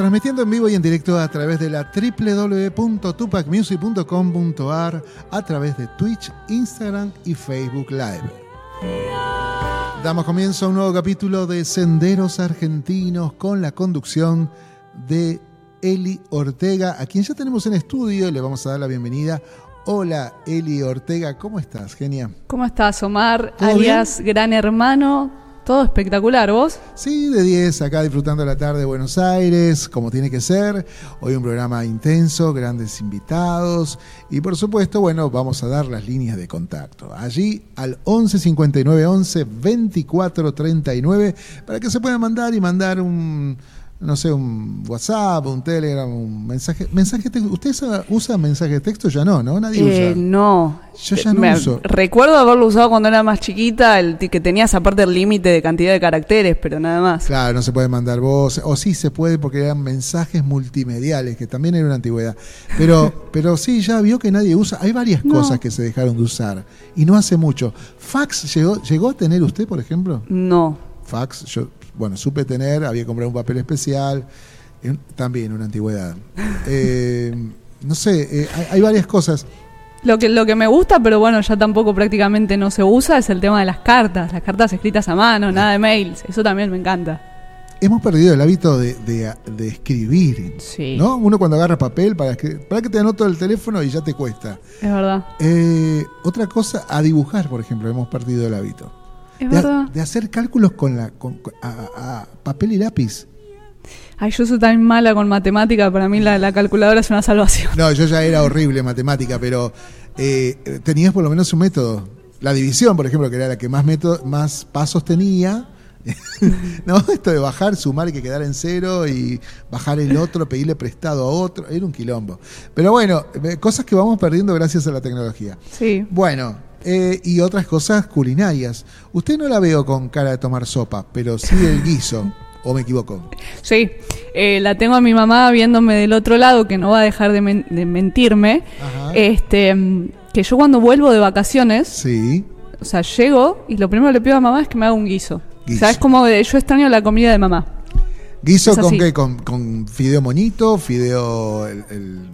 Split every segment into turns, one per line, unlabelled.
Transmitiendo en vivo y en directo a través de la www.tupacmusic.com.ar, a través de Twitch, Instagram y Facebook Live. Damos comienzo a un nuevo capítulo de Senderos Argentinos con la conducción de Eli Ortega, a quien ya tenemos en estudio y le vamos a dar la bienvenida. Hola Eli Ortega, ¿cómo estás? Genia.
¿Cómo estás, Omar?
¿Todo
Alias Gran Hermano. Todo espectacular, ¿vos?
Sí, de 10, acá disfrutando la tarde de Buenos Aires, como tiene que ser. Hoy un programa intenso, grandes invitados y por supuesto, bueno, vamos a dar las líneas de contacto. Allí al 11 59 11 24 39 para que se puedan mandar y mandar un no sé, un WhatsApp, un Telegram, un mensaje. mensaje de texto. ¿Usted usa, usa mensaje de texto? Ya no, ¿no? Nadie
Eh,
usa.
no.
Yo ya no
Me-
uso.
Recuerdo haberlo usado cuando era más chiquita, el que tenías aparte el límite de cantidad de caracteres, pero nada más.
Claro, no se puede mandar voz, o sí se puede porque eran mensajes multimediales, que también era una antigüedad. Pero, pero sí, ya vio que nadie usa. Hay varias
No.
cosas que se dejaron de usar y no hace mucho. ¿Fax llegó, llegó a tener usted, por ejemplo?
No.
Fax, yo, bueno, supe tener, había comprado un papel especial, también una antigüedad. Eh, no sé, eh, hay, hay varias cosas.
Lo que, lo que me gusta, pero bueno, ya tampoco prácticamente no se usa, es el tema de las cartas. Las cartas escritas a mano, nada de mails. Eso también me encanta.
Hemos perdido el hábito de, de- de escribir.
Sí.
¿no? Uno cuando agarra papel para, que, para que te anoto el teléfono y ya te cuesta.
Es verdad.
Eh, otra cosa, a dibujar, por ejemplo, hemos perdido el hábito.
Es
de,
verdad.
de hacer cálculos con la con- con- a, a papel y lápiz.
Ay, yo soy tan mala con matemática, para mí la, la calculadora es una salvación.
No, yo ya era horrible en matemática, pero eh, tenías por lo menos un método. La división, por ejemplo, que era la que más, método, más pasos tenía. no, esto de bajar, sumar y que quedara en cero y bajar el otro, pedirle prestado a otro, era un quilombo. Pero bueno, eh, cosas que vamos perdiendo gracias a la tecnología.
Sí.
Bueno, eh, y otras cosas culinarias. Usted no la veo con cara de tomar sopa, pero sí el guiso. ¿O me equivoco?
Sí, eh, la tengo a mi mamá viéndome del otro lado, que no va a dejar de, men- de mentirme.
Ajá.
Este, mm, que yo cuando vuelvo de vacaciones,
Sí.
o sea, llego y lo primero que le pido a mamá es que me haga un guiso.
Guiso.
O sea, es como de, yo extraño la comida de mamá.
¿Guiso con qué? ¿Con, con fideo monito? ¿Fideo el, el-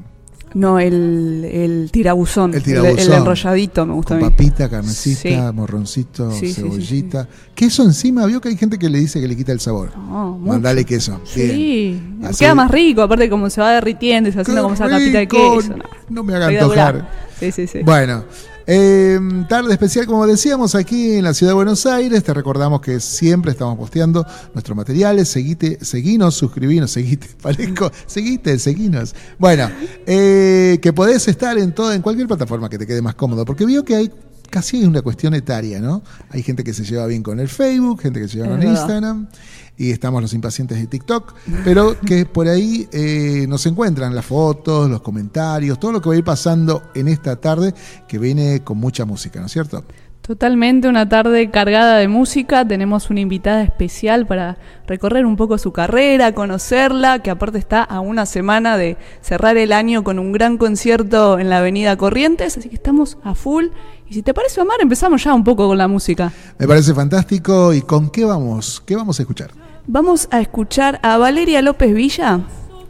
No, el, el tirabuzón.
El tirabuzón.
El, enrolladito me gusta
con
a mí.
papita, carnecita,
Sí.
morroncito,
Sí, sí, sí,
cebollita? Queso encima, vio que hay gente que le dice que le quita el sabor.
No, mucho.
Mandale queso.
Sí.
Así-
queda más rico, aparte como se va derritiendo y se haciendo
¡Qué
como esa capita de queso. No,
No me haga
espectacular.
antojar.
Sí, sí, sí.
Bueno, eh, tarde especial, como decíamos, aquí en la ciudad de Buenos Aires. Te recordamos que siempre estamos posteando nuestros materiales. Seguite, seguinos, suscribinos, seguite, parezco, seguite, seguinos. Bueno, eh, que podés estar en todo, en cualquier plataforma que te quede más cómodo, porque veo que hay casi una cuestión etaria, ¿no? Hay gente que se lleva bien con el Facebook, gente que se lleva
Es
con
verdad.
Instagram. Y estamos los impacientes de TikTok, pero que por ahí eh, nos encuentran las fotos, los comentarios, todo lo que va a ir pasando en esta tarde, que viene con mucha música, ¿no es cierto?
Totalmente una tarde cargada de música. Tenemos una invitada especial para recorrer un poco su carrera, conocerla, que aparte está a una semana de cerrar el año con un gran concierto en la Avenida Corrientes. Así que estamos a full. Y si te parece, Omar, empezamos ya un poco con la música.
Me parece fantástico. ¿Y con qué vamos? ¿Qué vamos a escuchar?
Vamos a escuchar a Valeria López Villa.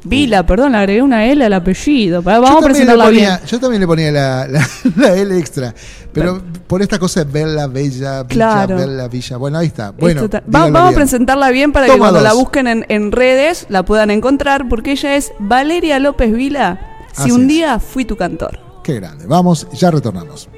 Vila, perdón, le agregué una L al apellido. Vamos a presentarla bien.
Yo también le ponía la, la- la L extra. Pero por esta cosa de Bella, Bella, Villa,
Claro.
Bella, Villa. Bueno, ahí está. Bueno,
va- vamos a presentarla bien para que cuando la busquen en, en redes la puedan encontrar, porque ella es Valeria López Vila. Si
Así
un
es.
día fui tu cantor.
Qué grande. Vamos, ya retornamos.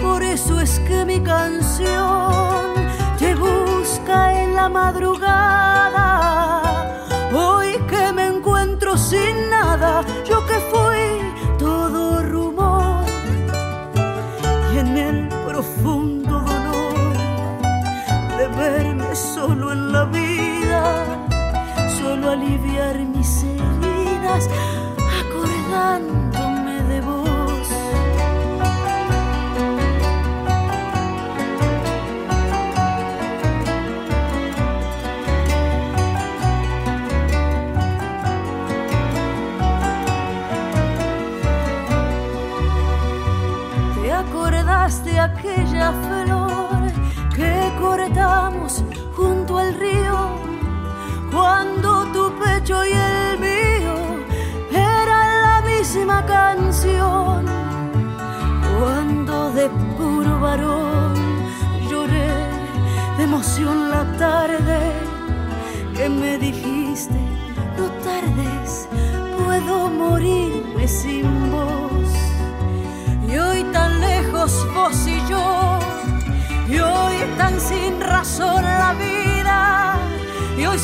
Por eso es que mi canción te busca en la madrugada.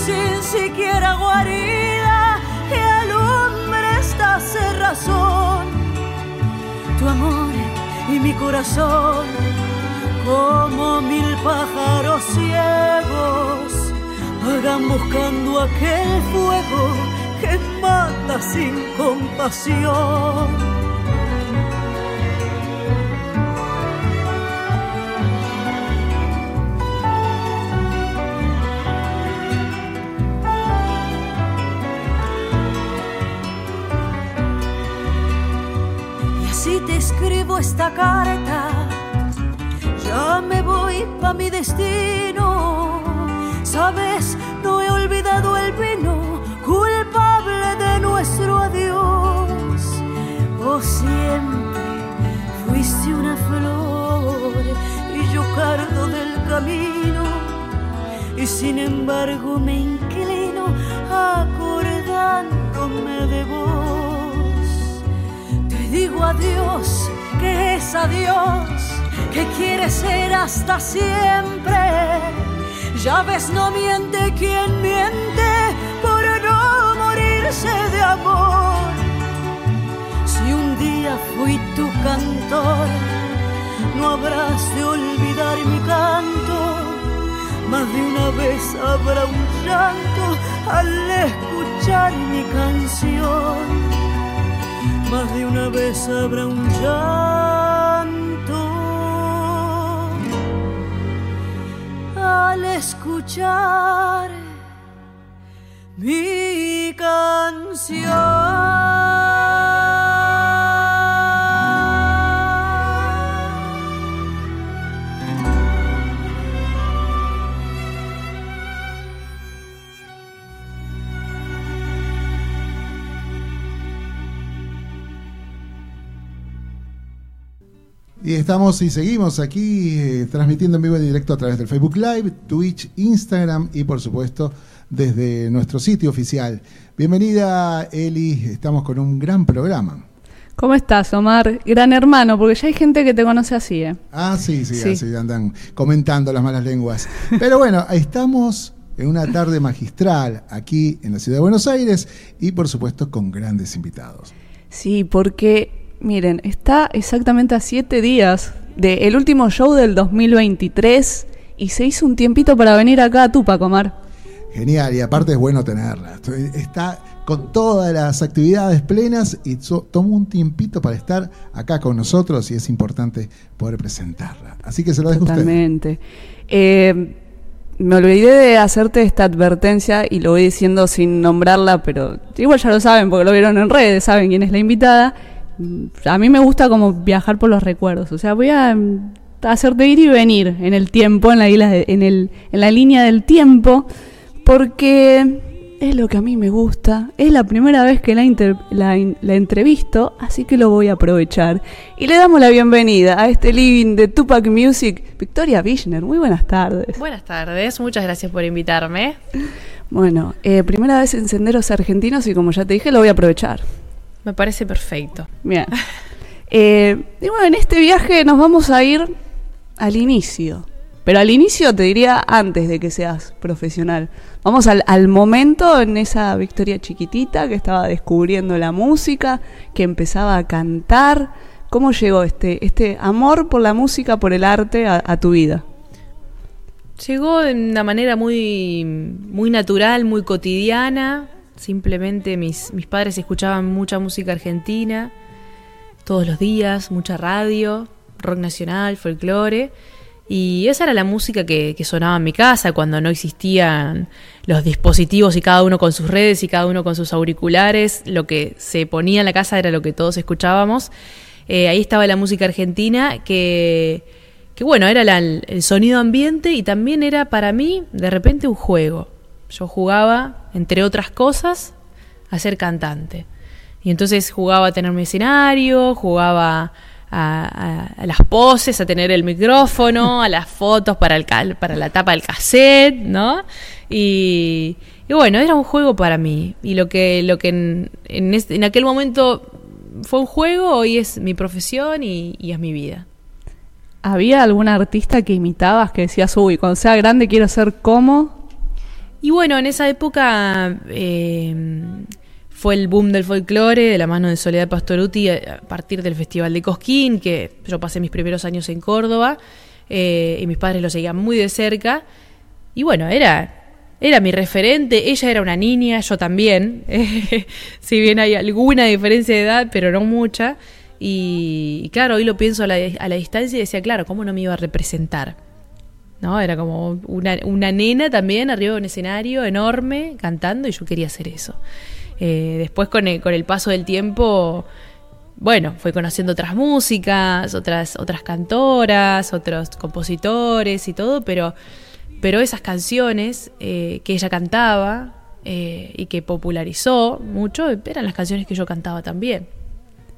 Sin siquiera guarida que alumbre esta cerrazón. Tu amor y mi corazón, como mil pájaros ciegos, vagan buscando aquel fuego que mata sin compasión. Escribo esta carta. Ya me voy pa' mi destino. Sabes, no he olvidado el vino culpable de nuestro adiós. Vos siempre fuiste una flor y yo cardo del camino. Y sin embargo me inclino acordándome de vos. Te digo adiós, que es adiós, que quiere ser hasta siempre. Ya ves, no miente quien miente por no morirse de amor. Si un día fui tu cantor, no habrás de olvidar mi canto. Más de una vez habrá un llanto al escuchar mi canción. Más de una vez habrá un llanto al escuchar mi
canción.
Y estamos y seguimos aquí eh, transmitiendo en vivo y directo a través del Facebook Live, Twitch, Instagram y por supuesto desde nuestro sitio oficial. Bienvenida Eli, estamos con un gran programa.
¿Cómo estás, Omar? Gran hermano, porque ya hay gente que te conoce así, ¿eh?
Ah, sí, sí,
Sí.
así andan comentando las malas lenguas. Pero bueno, estamos en una tarde magistral aquí en la ciudad de Buenos Aires y por supuesto con grandes invitados.
Sí, porque, miren, está exactamente a siete días del último show del 2023 y se hizo un tiempito para venir acá a Tupac, Omar.
Genial, y aparte es bueno tenerla. Está con todas las actividades plenas y tomó un tiempito para estar acá con nosotros y es importante poder presentarla. Así que se lo dejo a usted.
Totalmente. Eh, me olvidé de hacerte esta advertencia y lo voy diciendo sin nombrarla, pero igual ya lo saben porque lo vieron en redes, saben quién es la invitada. A mí me gusta como viajar por los recuerdos, o sea, voy a mm, hacerte ir y venir en el tiempo, en la, isla de- en el, en la línea del tiempo, porque es lo que a mí me gusta, es la primera vez que la, inter- la, la entrevisto, así que lo voy a aprovechar. Y le damos la bienvenida a este living de Tupac Music, Victoria Wichner. Muy buenas tardes.
Buenas tardes, muchas gracias por invitarme.
Bueno, eh, primera vez en Senderos Argentinos y como ya te dije, lo voy a aprovechar.
Me parece perfecto.
Bien. Eh, y bueno, en este viaje nos vamos a ir al inicio. Pero al inicio te diría antes de que seas profesional. Vamos al, al momento en esa Victoria chiquitita que estaba descubriendo la música, que empezaba a cantar. ¿Cómo llegó este, este amor por la música, por el arte a, a tu vida?
Llegó de una manera muy, muy natural, muy cotidiana. Simplemente mis, mis padres escuchaban mucha música argentina todos los días, mucha radio, rock nacional, folclore. Y esa era la música que, que sonaba en mi casa cuando no existían los dispositivos y cada uno con sus redes y cada uno con sus auriculares. Lo que se ponía en la casa era lo que todos escuchábamos. Eh, ahí estaba la música argentina que, que bueno, era la- el sonido ambiente y también era para mí de repente un juego. Yo jugaba, entre otras cosas, a ser cantante. Y entonces jugaba a tener mi escenario, jugaba a, las poses, a tener el micrófono, a las fotos para, el para la tapa del cassette, ¿no? Y, bueno, era un juego para mí. Y lo que, lo que en, en, este- en aquel momento fue un juego, hoy es mi profesión y, y es mi vida.
¿Había alguna artista que imitabas que decías, uy, cuando sea grande quiero ser como?
Y bueno, en esa época eh, fue el boom del folclore de la mano de Soledad Pastoruti a a partir del Festival de Cosquín, que yo pasé mis primeros años en Córdoba eh, y mis padres lo seguían muy de cerca. Y bueno, era, era mi referente, ella era una niña, yo también, si bien hay alguna diferencia de edad, pero no mucha. Y, y claro, hoy lo pienso a la, a la distancia y decía, claro, ¿cómo no me iba a representar? ¿No? Era como una, una nena también arriba de un escenario enorme cantando y yo quería hacer eso. Eh, después con el, con el paso del tiempo, bueno, fui conociendo otras músicas, otras, otras cantoras, otros compositores y todo, pero, pero esas canciones eh, que ella cantaba eh, y que popularizó mucho eran las canciones que yo cantaba también.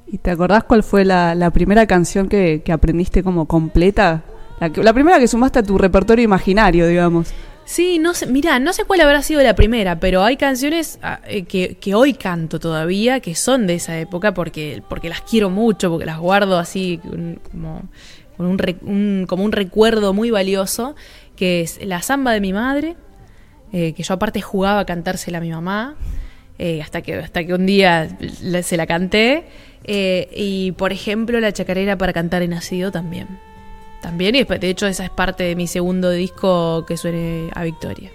¿Y te acordás cuál fue la, la primera canción que, que aprendiste como completa? La, primera que sumaste a tu repertorio imaginario, digamos.
Sí, no sé, mira, no sé cuál habrá sido la primera, pero hay canciones ah, eh, que, que hoy canto todavía, que son de esa época, porque, porque las quiero mucho, porque las guardo así como, con un, un- como un recuerdo muy valioso, que es la samba de mi madre, eh, que yo aparte jugaba a cantársela a mi mamá, eh, hasta, que, hasta que un día se la canté, y por ejemplo la chacarera para cantar en nacido también. También, y de hecho esa es parte de mi segundo disco que suene a Victoria.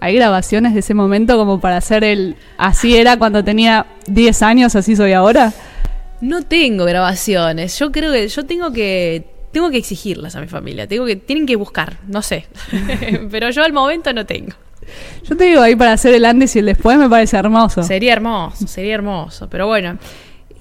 ¿Hay grabaciones de ese momento como para hacer el así era cuando tenía 10 años, así soy ahora?
No tengo grabaciones. Yo creo que yo tengo que tengo que exigirlas a mi familia. Tengo que tienen que buscar, no sé. Pero yo al momento no tengo.
Yo te digo, ahí para hacer el antes y el después me parece hermoso.
Sería hermoso, sería hermoso. Pero bueno,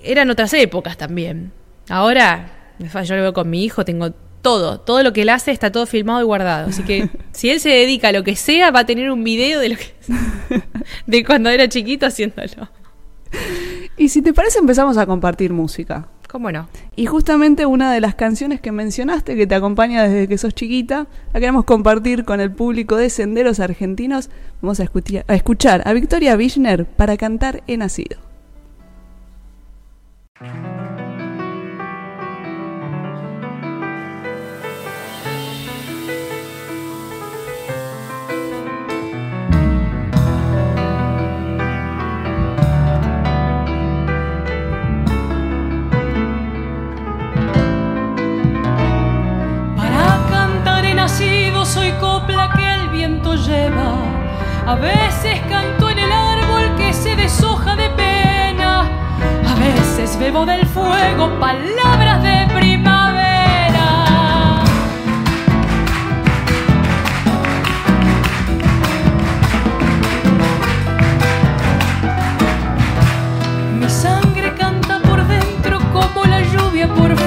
eran otras épocas también. Ahora, yo lo veo con mi hijo, tengo todo, todo lo que él hace está todo filmado y guardado. Así que si él se dedica a lo que sea, va a tener un video de lo que de cuando era chiquito haciéndolo.
Y si te parece, empezamos a compartir música.
¿Cómo no?
Y justamente una de las canciones que mencionaste, que te acompaña desde que sos chiquita, la queremos compartir con el público de Senderos Argentinos. Vamos a, escuchar a, escuchar a Victoria Wichner para cantar He Nacido.
Lleva. A veces canto en el árbol que se deshoja de pena. A veces bebo del fuego palabras de primavera. Mi sangre canta por dentro como la lluvia por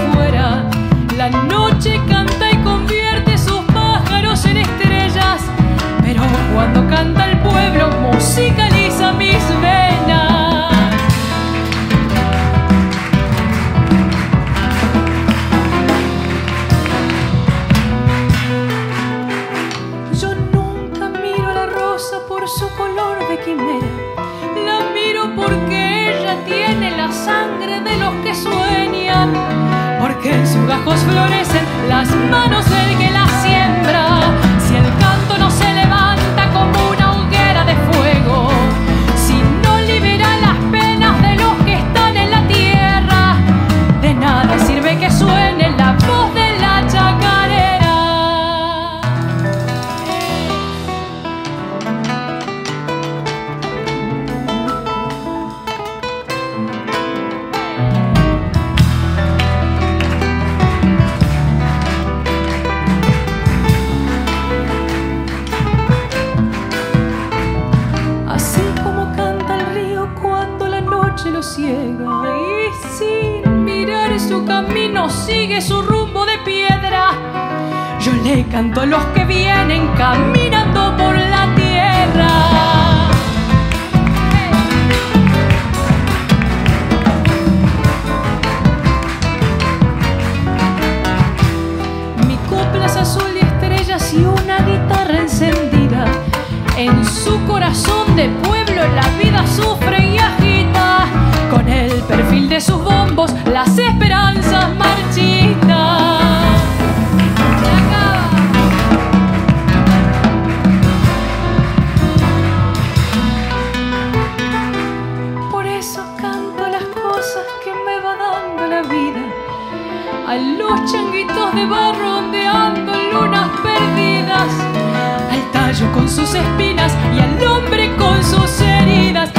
ondeando en lunas perdidas. Al tallo con sus espinas y al hombre con sus heridas.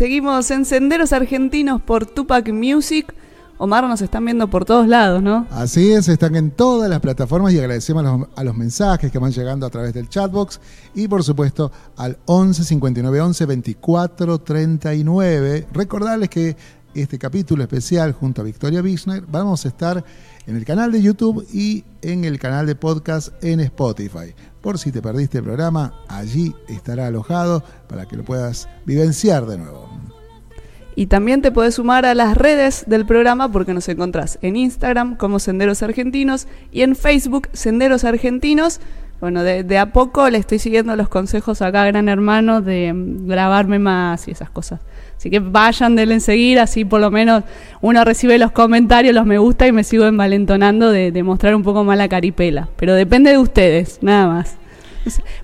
Seguimos en Senderos Argentinos por Tupac Music. Omar, nos están viendo por todos lados, ¿no?
Así es, están en todas las plataformas y agradecemos a los, mensajes que van llegando a través del chatbox y por supuesto al 11 59 11 24 39. Recordarles que este capítulo especial junto a Victoria Bichner vamos a estar en el canal de YouTube y en el canal de podcast en Spotify. Por si te perdiste el programa, allí estará alojado para que lo puedas vivenciar de nuevo.
Y también te puedes sumar a las redes del programa porque nos encontrás en Instagram como Senderos Argentinos y en Facebook Senderos Argentinos. Bueno, de, de a poco le estoy siguiendo los consejos acá Gran Hermano de mm, grabarme más y esas cosas. Así que vayan, denle en seguir, así por lo menos uno recibe los comentarios, los me gusta y me sigo envalentonando de, de mostrar un poco más la caripela. Pero depende de ustedes, nada más.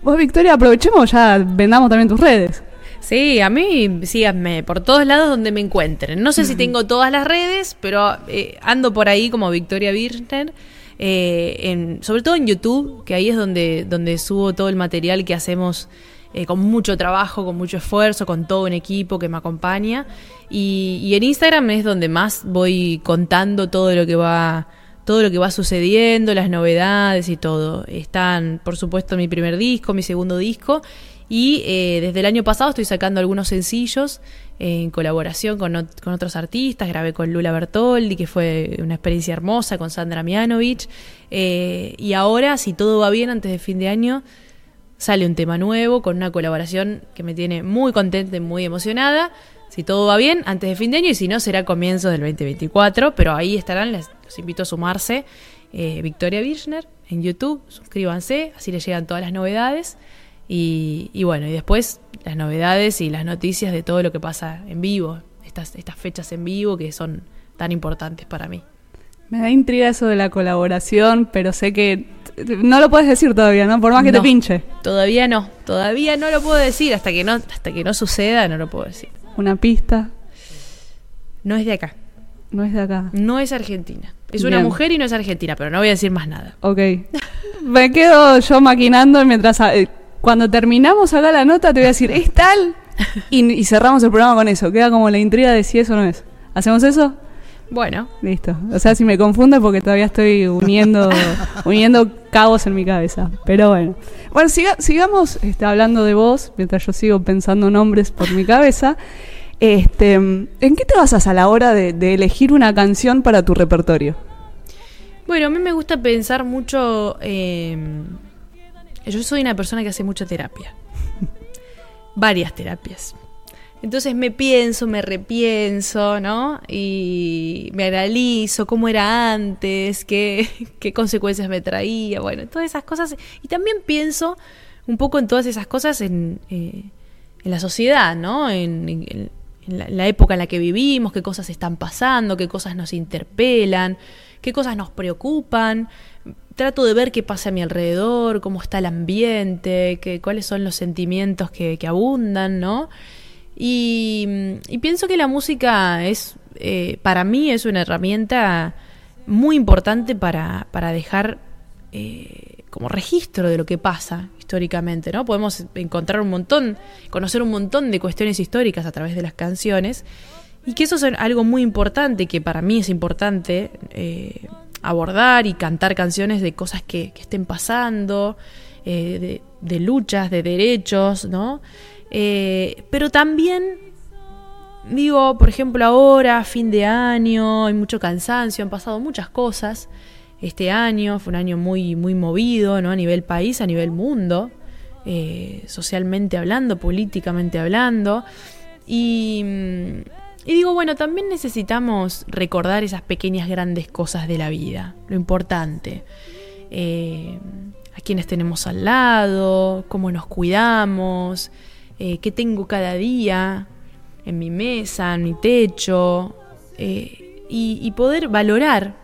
Vos, Victoria, aprovechemos, ya vendamos también tus redes.
Sí, a mí síganme por todos lados donde me encuentren. No sé si tengo todas las redes, pero eh, ando por ahí como Victoria Birchner. eh, en, sobre todo en YouTube, que ahí es donde, donde subo todo el material que hacemos eh, con mucho trabajo, con mucho esfuerzo, con todo un equipo que me acompaña. Y, y en Instagram es donde más voy contando todo lo que va todo lo que va sucediendo, las novedades y todo. Están, por supuesto, mi primer disco, mi segundo disco. Y eh, desde el año pasado estoy sacando algunos sencillos en colaboración con, ot- con otros artistas. Grabé con Lula Bertoldi, que fue una experiencia hermosa, con Sandra Mianovich. Eh, y ahora, si todo va bien, antes de fin de año, sale un tema nuevo con una colaboración que me tiene muy contenta y muy emocionada. Si todo va bien, antes de fin de año, y si no, será comienzo del 2024. Pero ahí estarán, les, los invito a sumarse. eh, Victoria Birchner en YouTube, suscríbanse, así les llegan todas las novedades. Y, y bueno, y después las novedades y las noticias de todo lo que pasa en vivo, estas, estas fechas en vivo que son tan importantes para mí.
Me da intriga eso de la colaboración, pero sé que no lo puedes decir todavía, ¿no? Por más que te pinche.
Todavía no, todavía no lo puedo decir, hasta que no, hasta que no suceda, no lo puedo decir.
Una pista,
No es de acá,
no es de acá.
no es argentina. Es una mujer y no es argentina, pero no voy a decir más nada.
Ok. Me quedo yo maquinando mientras... eh, cuando terminamos acá la nota te voy a decir, ¿es tal? Y, y cerramos el programa con eso. Queda como la intriga de si eso o no es. ¿Hacemos eso?
Bueno,
Listo. O sea, si me confundo es porque todavía estoy uniendo, uniendo cabos en mi cabeza. Pero bueno. Bueno, siga- sigamos este, hablando de vos, mientras yo sigo pensando nombres por mi cabeza. Este, ¿En qué te basas a la hora de, de elegir una canción para tu repertorio?
Bueno, a mí me gusta pensar mucho. eh, yo soy una persona que hace mucha terapia. Varias terapias. Entonces me pienso, me repienso, ¿no? Y me analizo cómo era antes, qué, qué consecuencias me traía, bueno, todas esas cosas. Y también pienso un poco en todas esas cosas en, eh, en la sociedad, ¿no? En, la, la época en la que vivimos, qué cosas están pasando, qué cosas nos interpelan, qué cosas nos preocupan. Trato de ver qué pasa a mi alrededor, cómo está el ambiente, qué, cuáles son los sentimientos que, que abundan, ¿no? Y, y pienso que la música es, eh, para mí, es una herramienta muy importante para, para dejar eh, como registro de lo que pasa históricamente, ¿no? Podemos encontrar un montón, conocer un montón de cuestiones históricas a través de las canciones y que eso es algo muy importante, que para mí es importante eh, abordar y cantar canciones de cosas que, estén pasando, de luchas, de derechos, ¿no? Eh, pero también digo, por ejemplo, ahora, fin de año, hay mucho cansancio, han pasado muchas cosas. Este año fue un año muy, muy movido, ¿no? A nivel país, a nivel mundo, eh, socialmente hablando, políticamente hablando. Y, digo, bueno, también necesitamos recordar esas pequeñas grandes cosas de la vida, lo importante. Eh, a quienes tenemos al lado, cómo nos cuidamos, eh, qué tengo cada día en mi mesa, en mi techo, eh, y, poder valorar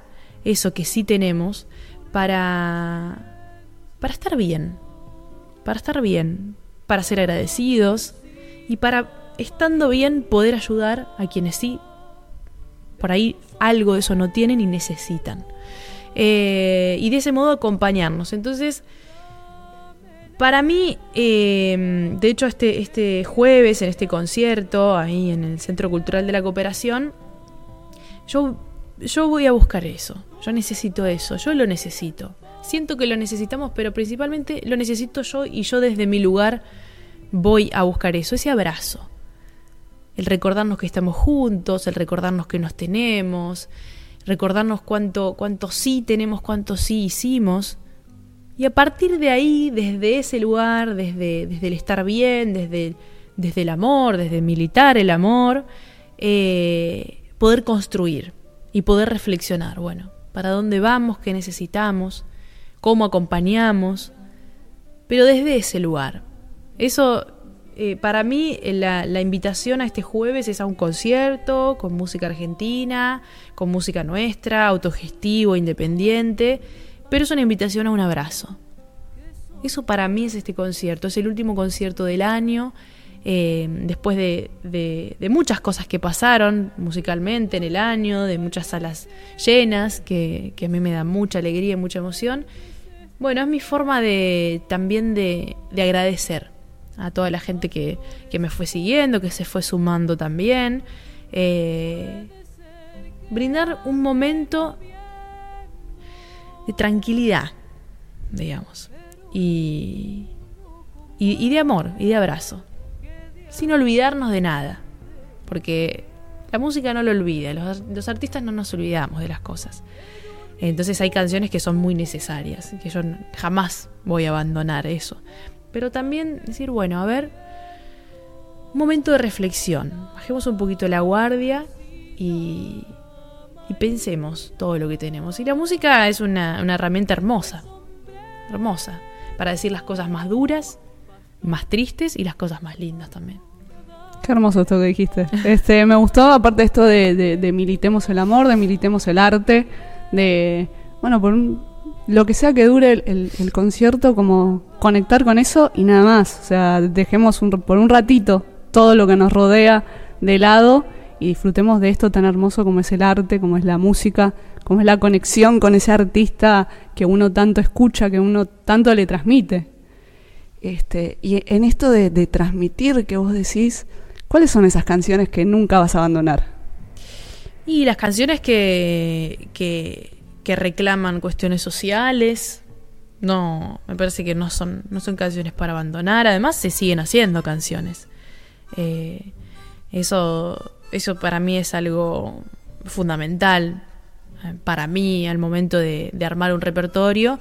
eso que sí tenemos para, para estar bien, para estar bien, para ser agradecidos y para, estando bien, poder ayudar a quienes sí, por ahí algo de eso no tienen y necesitan. Eh, y de ese modo acompañarnos. Entonces, para mí, eh, de hecho, este, este jueves en este concierto, ahí en el Centro Cultural de la Cooperación, yo, yo voy a buscar eso. Yo necesito eso, yo lo necesito. Siento que lo necesitamos, pero principalmente lo necesito yo y yo desde mi lugar voy a buscar eso, ese abrazo. El recordarnos que estamos juntos, el recordarnos que nos tenemos, recordarnos cuánto, cuánto sí tenemos, cuánto sí hicimos. Y a partir de ahí, desde ese lugar, desde, desde el estar bien, desde, desde el amor, desde militar el amor, eh, poder construir y poder reflexionar, bueno, para dónde vamos, qué necesitamos, cómo acompañamos, pero desde ese lugar. Eso, eh, para mí, la, la invitación a este jueves es a un concierto con música argentina, con música nuestra, autogestivo, independiente, pero es una invitación a un abrazo. Eso para mí es este concierto, es el último concierto del año, eh, después de, de- muchas cosas que pasaron musicalmente en el año, de muchas salas llenas, que, que a mí me da mucha alegría y mucha emoción. Bueno, es mi forma de también de, de agradecer a toda la gente que, que me fue siguiendo, que se fue sumando también. Eh, brindar un momento de tranquilidad, digamos, y, y, de amor y de abrazo, sin olvidarnos de nada, porque la música no lo olvida, los, los artistas no nos olvidamos de las cosas. Entonces hay canciones que son muy necesarias, que yo jamás voy a abandonar eso. Pero también decir, bueno, a ver, un momento de reflexión, bajemos un poquito la guardia y, pensemos todo lo que tenemos. Y la música es una, una herramienta hermosa, hermosa, para decir las cosas más duras, más tristes y las cosas más lindas también.
Qué hermoso esto que dijiste. Este, me gustó, aparte esto de, de- de militemos el amor, de militemos el arte, de, bueno, por un- lo que sea que dure el, el- el concierto, como conectar con eso y nada más. O sea, dejemos un- por un ratito todo lo que nos rodea de lado y disfrutemos de esto tan hermoso como es el arte, como es la música, como es la conexión con ese artista que uno tanto escucha, que uno tanto le transmite. Este, y en esto de, de transmitir que vos decís, ¿cuáles son esas canciones que nunca vas a abandonar?
Y las canciones que, que, reclaman cuestiones sociales, no, me parece que no son, no son canciones para abandonar. Además, se siguen haciendo canciones. Eh, eso, eso para mí es algo fundamental eh, para mí al momento de, armar un repertorio.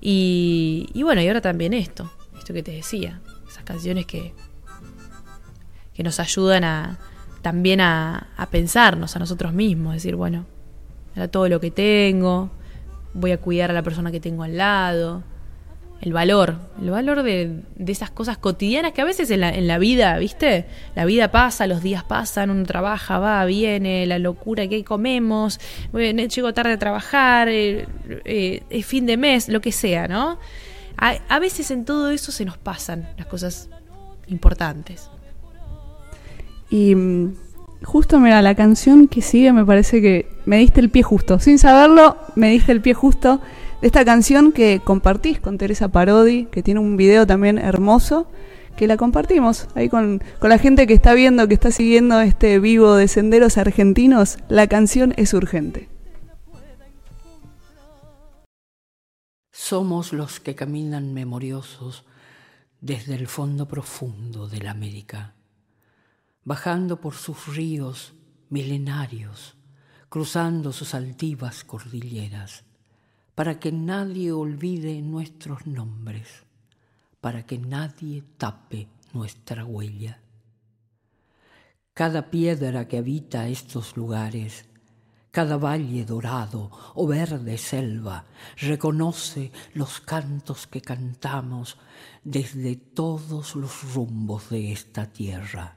Y, y bueno, y ahora también esto, esto que te decía, esas canciones que, que nos ayudan a también a, a pensarnos a nosotros mismos, decir, bueno, era todo lo que tengo, voy a cuidar a la persona que tengo al lado, el valor, el valor de, esas cosas cotidianas que a veces en la, vida, ¿viste? La vida pasa, los días pasan, uno trabaja, va, viene, la locura que comemos, llego tarde a trabajar, eh, eh, es fin de mes, lo que sea, ¿no? A, a veces en todo eso se nos pasan las cosas importantes.
Y mm, justo, mira, la canción que sigue me parece que me diste el pie justo. Sin saberlo, me diste el pie justo esta canción que compartís con Teresa Parodi, que tiene un video también hermoso, que la compartimos ahí con, con la gente que está viendo, que está siguiendo este vivo de Senderos Argentinos. La canción es urgente.
Somos los que caminan memoriosos desde el fondo profundo de la América, bajando por sus ríos milenarios, cruzando sus altivas cordilleras, para que nadie olvide nuestros nombres, para que nadie tape nuestra huella. Cada piedra que habita estos lugares, cada valle dorado o verde selva reconoce los cantos que cantamos desde todos los rumbos de esta tierra.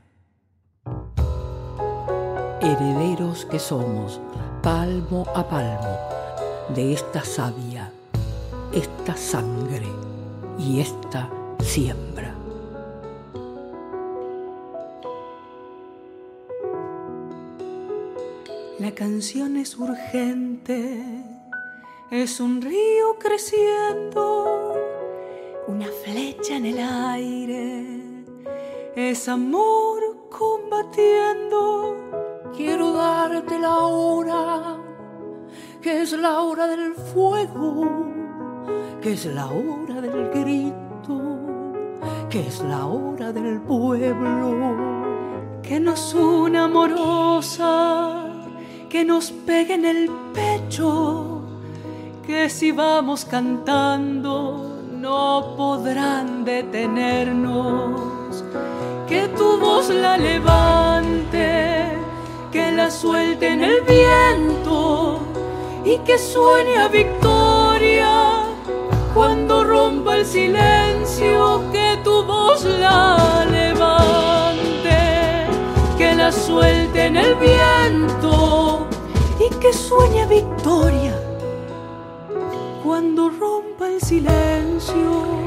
Herederos que somos, palmo a palmo, de esta savia, esta sangre y esta siembra.
La canción es urgente, es un río creciendo, una flecha en el aire, es amor combatiendo.
Quiero darte la hora, que es la hora del fuego, que es la hora del grito, que es la hora del pueblo.
que nos una amorosa, que nos pegue en el pecho, que si vamos cantando no podrán detenernos, que tu voz la levante, que la suelte en el viento y que suene victoria cuando rompa el silencio, que tu voz la levante, que la suelte en el viento y que sueñe victoria cuando rompa el silencio.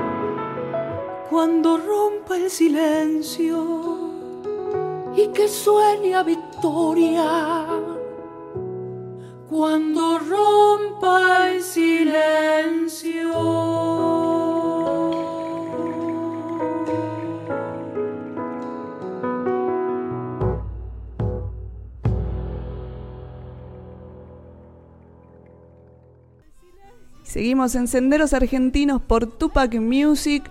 cuando rompa el silencio.
y que suene a victoria.
cuando rompa el silencio.
Seguimos en Senderos Argentinos por Tupac Music.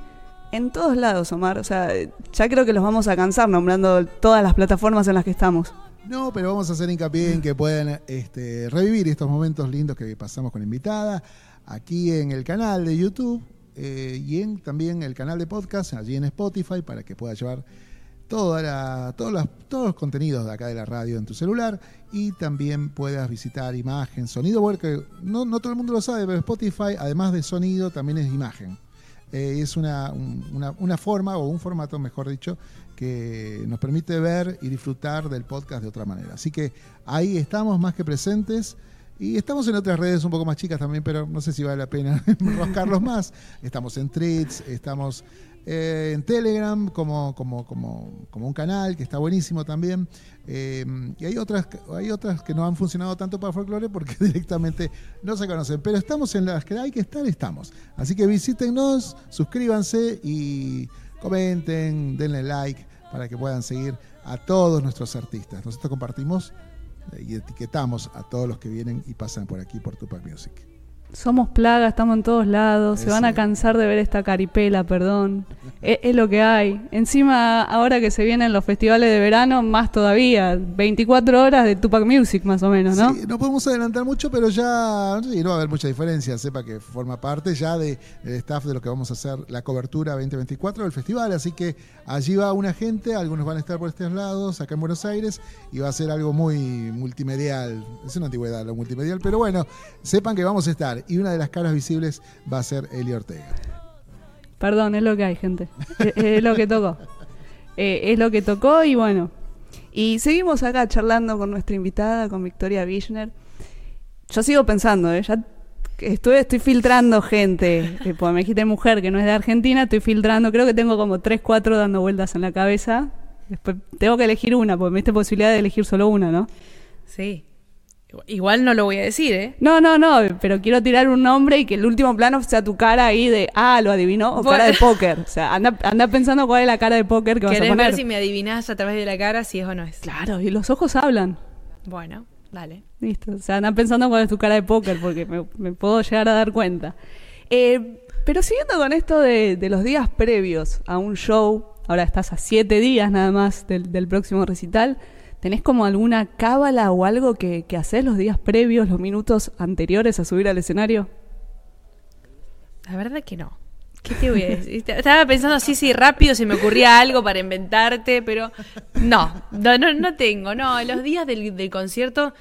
En todos lados, Omar. O sea, ya creo que los vamos a cansar nombrando todas las plataformas en las que estamos.
No, pero vamos a hacer hincapié en que pueden este, revivir estos momentos lindos que pasamos con la invitada aquí en el canal de YouTube eh, y en también el canal de podcast, allí en Spotify, para que puedas llevar todos, los, todos los contenidos de acá de la radio en tu celular y también puedas visitar imagen, sonido, porque no, no todo el mundo lo sabe, pero Spotify, además de sonido, también es imagen. Eh, es una, un- una, una forma o un formato, mejor dicho, que nos permite ver y disfrutar del podcast de otra manera. Así que ahí estamos más que presentes. Y estamos en otras redes un poco más chicas también, pero no sé si vale la pena enroscarlos más. Estamos en Threads, estamos eh, en Telegram como, como, como, como un canal que está buenísimo también. Eh, y hay otras, hay otras que no han funcionado tanto para folklore porque directamente no se conocen. Pero estamos en las que hay que estar, estamos. Así que visítenos, suscríbanse y comenten, denle like para que puedan seguir a todos nuestros artistas. Nosotros compartimos y etiquetamos a todos los que vienen y pasan por aquí por Tupac Music.
Somos plaga, estamos en todos lados. Se van a cansar de ver esta caripela, perdón. es, es lo que hay. Encima, ahora que se vienen los festivales de verano, más todavía. 24 horas de Tupac Music, más o menos, ¿no?
Sí, no podemos adelantar mucho, pero ya sí, no va a haber mucha diferencia. Sepa que forma parte ya de- del staff de lo que vamos a hacer la cobertura 2024 del festival. Así que allí va una gente, algunos van a estar por estos lados, acá en Buenos Aires, y va a ser algo muy multimedial. Es una antigüedad lo multimedial, pero bueno, sepan que vamos a estar. Y una de las caras visibles va a ser Eli Ortega.
Perdón, es lo que hay, gente. es, es lo que tocó. Eh, es lo que tocó y bueno. Y seguimos acá charlando con nuestra invitada, con Victoria Wichner. Yo sigo pensando, ¿eh? Ya estoy, estoy filtrando gente. Eh, porque me dijiste mujer que no es de Argentina, estoy filtrando. Creo que tengo como 3, 4 dando vueltas en la cabeza. Después tengo que elegir una, porque me diste posibilidad de elegir solo una, ¿no?
Sí. Igual no lo voy a decir, ¿eh?
No, no, no, pero quiero tirar un nombre y que el último plano sea tu cara ahí de, ah, lo adivinó, o
Bueno.
cara de póker. O sea, anda, anda pensando cuál es la cara de póker que vas a
¿Querés
poner.
ver si me adivinás a través de la cara si es o no es?
Claro, y los ojos hablan.
Bueno, dale.
Listo. O sea, anda pensando cuál es tu cara de póker porque me, me puedo llegar a dar cuenta. Eh, pero siguiendo con esto de, de los días previos a un show, ahora estás a siete días nada más del, del próximo recital. ¿Tenés como alguna cábala o algo que, que haces los días previos, los minutos anteriores a subir al escenario?
La verdad que no. ¿Qué te voy a decir? Estaba pensando así, sí, rápido se me ocurría algo para inventarte, pero no, no, no, tengo. No, los días del, del concierto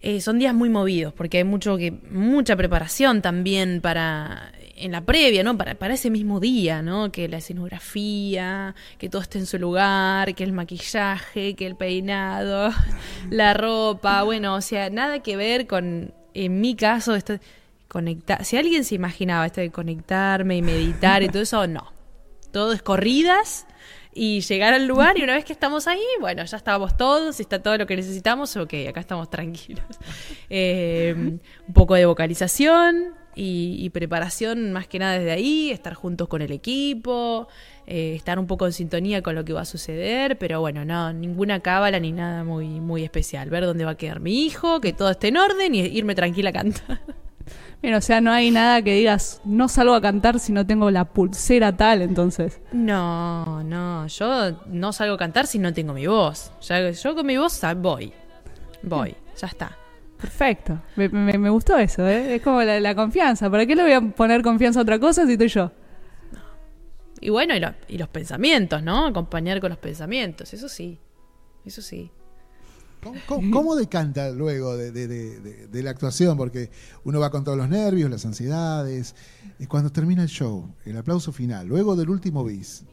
eh, son días muy movidos porque hay mucho que mucha preparación también para en la previa, ¿no? Para, para ese mismo día, ¿no? Que la escenografía, que todo esté en su lugar, que el maquillaje, que el peinado, la ropa, bueno, o sea, nada que ver con, en mi caso, esto, conectar. Si alguien se imaginaba esto de conectarme y meditar y todo eso, no. Todo es corridas y llegar al lugar y una vez que estamos ahí, bueno, ya estábamos todos, está todo lo que necesitamos, ok, acá estamos tranquilos. Eh, un poco de vocalización y, y preparación más que nada desde ahí, estar juntos con el equipo, eh, estar un poco en sintonía con lo que va a suceder, pero bueno, no, ninguna cábala ni nada muy, muy especial. Ver dónde va a quedar mi hijo, que todo esté en orden y irme tranquila a cantar.
Bien, o sea, no hay nada que digas, no salgo a cantar si no tengo la pulsera tal, entonces.
No, no, yo no salgo a cantar si no tengo mi voz. Ya- yo con mi voz voy, voy, ya está.
Perfecto. Me, me- me gustó eso, ¿eh? Es como la, la confianza. ¿Para qué le voy a poner confianza a otra cosa si estoy yo?
Y bueno, y, lo- y los pensamientos, ¿no? Acompañar con los pensamientos, eso sí, eso sí.
¿Cómo, cómo- cómo decanta luego de, de- de- de- de la actuación? Porque uno va con todos los nervios, las ansiedades. Y cuando termina el show, el aplauso final, luego del último bis,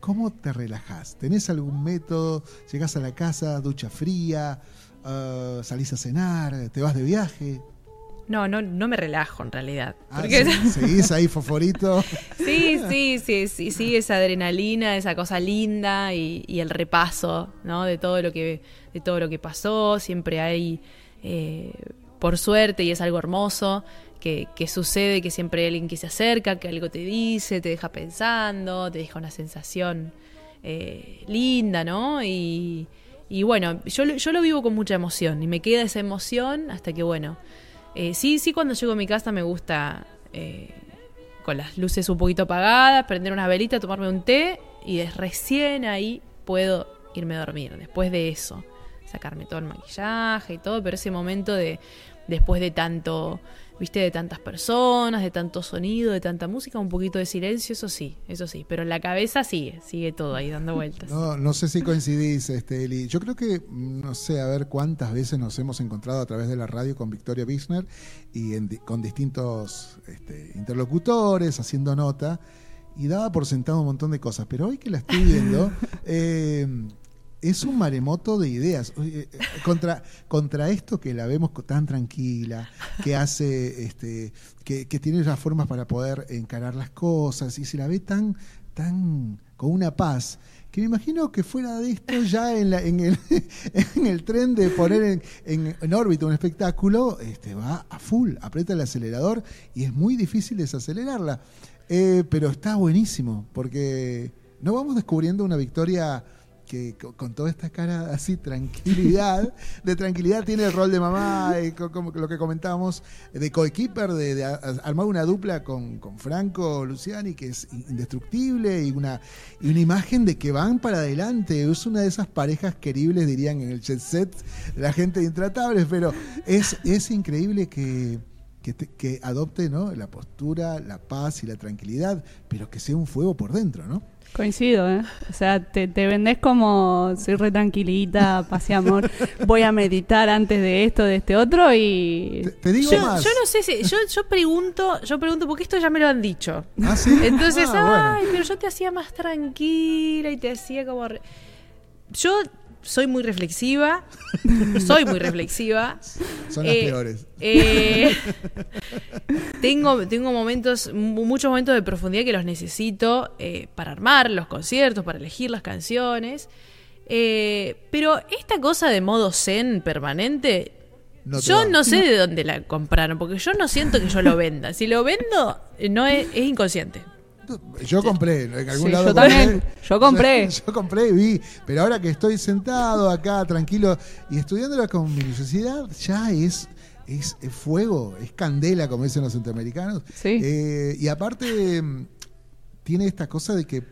¿cómo te relajas? ¿Tenés algún método? ¿Llegás a la casa, ducha fría? ah, ¿Salís a cenar? ¿Te vas de viaje?
No, no, no me relajo en realidad.
Ah,
porque-
¿se- ¿Seguís ahí fosforito?
Sí, sí, sí, sí, sí, esa adrenalina, esa cosa linda y, y el repaso, ¿no? De todo lo que, de todo lo que pasó. Siempre hay, eh, por suerte, y es algo hermoso, que, que sucede, que siempre hay alguien que se acerca, que algo te dice, te deja pensando, te deja una sensación eh, linda, ¿no? Y, y bueno, yo, yo lo vivo con mucha emoción y me queda esa emoción hasta que, bueno, eh, sí, sí, cuando llego a mi casa me gusta con las luces un poquito apagadas, prender una velita, tomarme un té y recién ahí puedo irme a dormir. Después de eso, sacarme todo el maquillaje y todo, pero ese momento de después de tanto, viste, de tantas personas, de tanto sonido, de tanta música, un poquito de silencio, eso sí, eso sí, pero la cabeza sigue, sigue todo ahí dando vueltas.
No, no sé si coincidís, este, Eli. Yo creo que, no sé, a ver cuántas veces nos hemos encontrado a través de la radio con Victoria Bisner y en con distintos este, interlocutores haciendo nota y daba por sentado un montón de cosas. Pero hoy que la estoy viendo, eh, es un maremoto de ideas. Oye, eh, Contra, contra esto que la vemos tan tranquila, que hace, este, que, que tiene las formas para poder encarar las cosas y se la ve tan, tan con una paz que me imagino que fuera de esto ya en, la- en el, en el tren de poner en, en- en órbita un espectáculo, este, va a full, aprieta el acelerador y es muy difícil desacelerarla. Eh, pero está buenísimo, porque no vamos descubriendo una victoria que co- con toda esta cara así, tranquilidad, de tranquilidad tiene el rol de mamá, eh, co- como lo que comentábamos, de coequiper, de, de armar una dupla con, con Franco Luciani, que es indestructible, y una, y una imagen de que van para adelante. Es una de esas parejas queribles, dirían en el jet set, la gente de intratables, pero es, es increíble que, que, te- que adopte ¿no? la postura, la paz y la tranquilidad, pero que sea un fuego por dentro, ¿no?
Coincido, ¿eh? O sea, te, te vendés como soy re tranquilita, paz y amor. Voy a meditar antes de esto, de este otro y.
Te, te digo
Yo,
más.
yo no sé si, yo, yo pregunto, yo pregunto porque esto ya me lo han dicho.
¿Ah, sí?
Entonces,
Ah, bueno.
ay, pero yo te hacía más tranquila y te hacía como... re- Yo soy muy reflexiva, soy muy reflexiva.
Son las
Eh,
peores.
eh, tengo, tengo momentos, mu- muchos momentos de profundidad que los necesito eh, para armar los conciertos, para elegir las canciones. Pero esta cosa de modo zen permanente,
No
yo
va.
no sé de dónde la compraron, porque yo no siento que yo lo venda. Si lo vendo, no es, es inconsciente.
Yo compré, en algún
Sí,
lado
yo
compré.
también. Yo compré.
Yo, yo compré y vi, pero ahora que estoy sentado acá tranquilo y estudiándola con minuciosidad, ya es, es, es fuego, es candela, como dicen los centroamericanos.
Sí.
Eh, y aparte, tiene esta cosa de que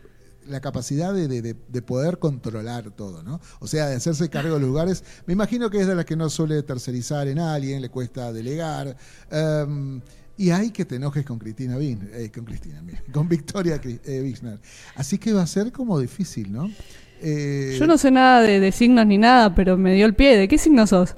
la capacidad de, de- de- de poder controlar todo, ¿no? O sea, de hacerse cargo de los lugares. Me imagino que es de las que no suele tercerizar en alguien, le cuesta delegar. em, y hay que te enojes con Cristina Bin, eh, con Cristina, con Victoria eh. Así que va a ser como difícil, ¿no? Eh,
Yo no sé nada de, de signos ni nada, pero me dio el pie. ¿De qué signo sos?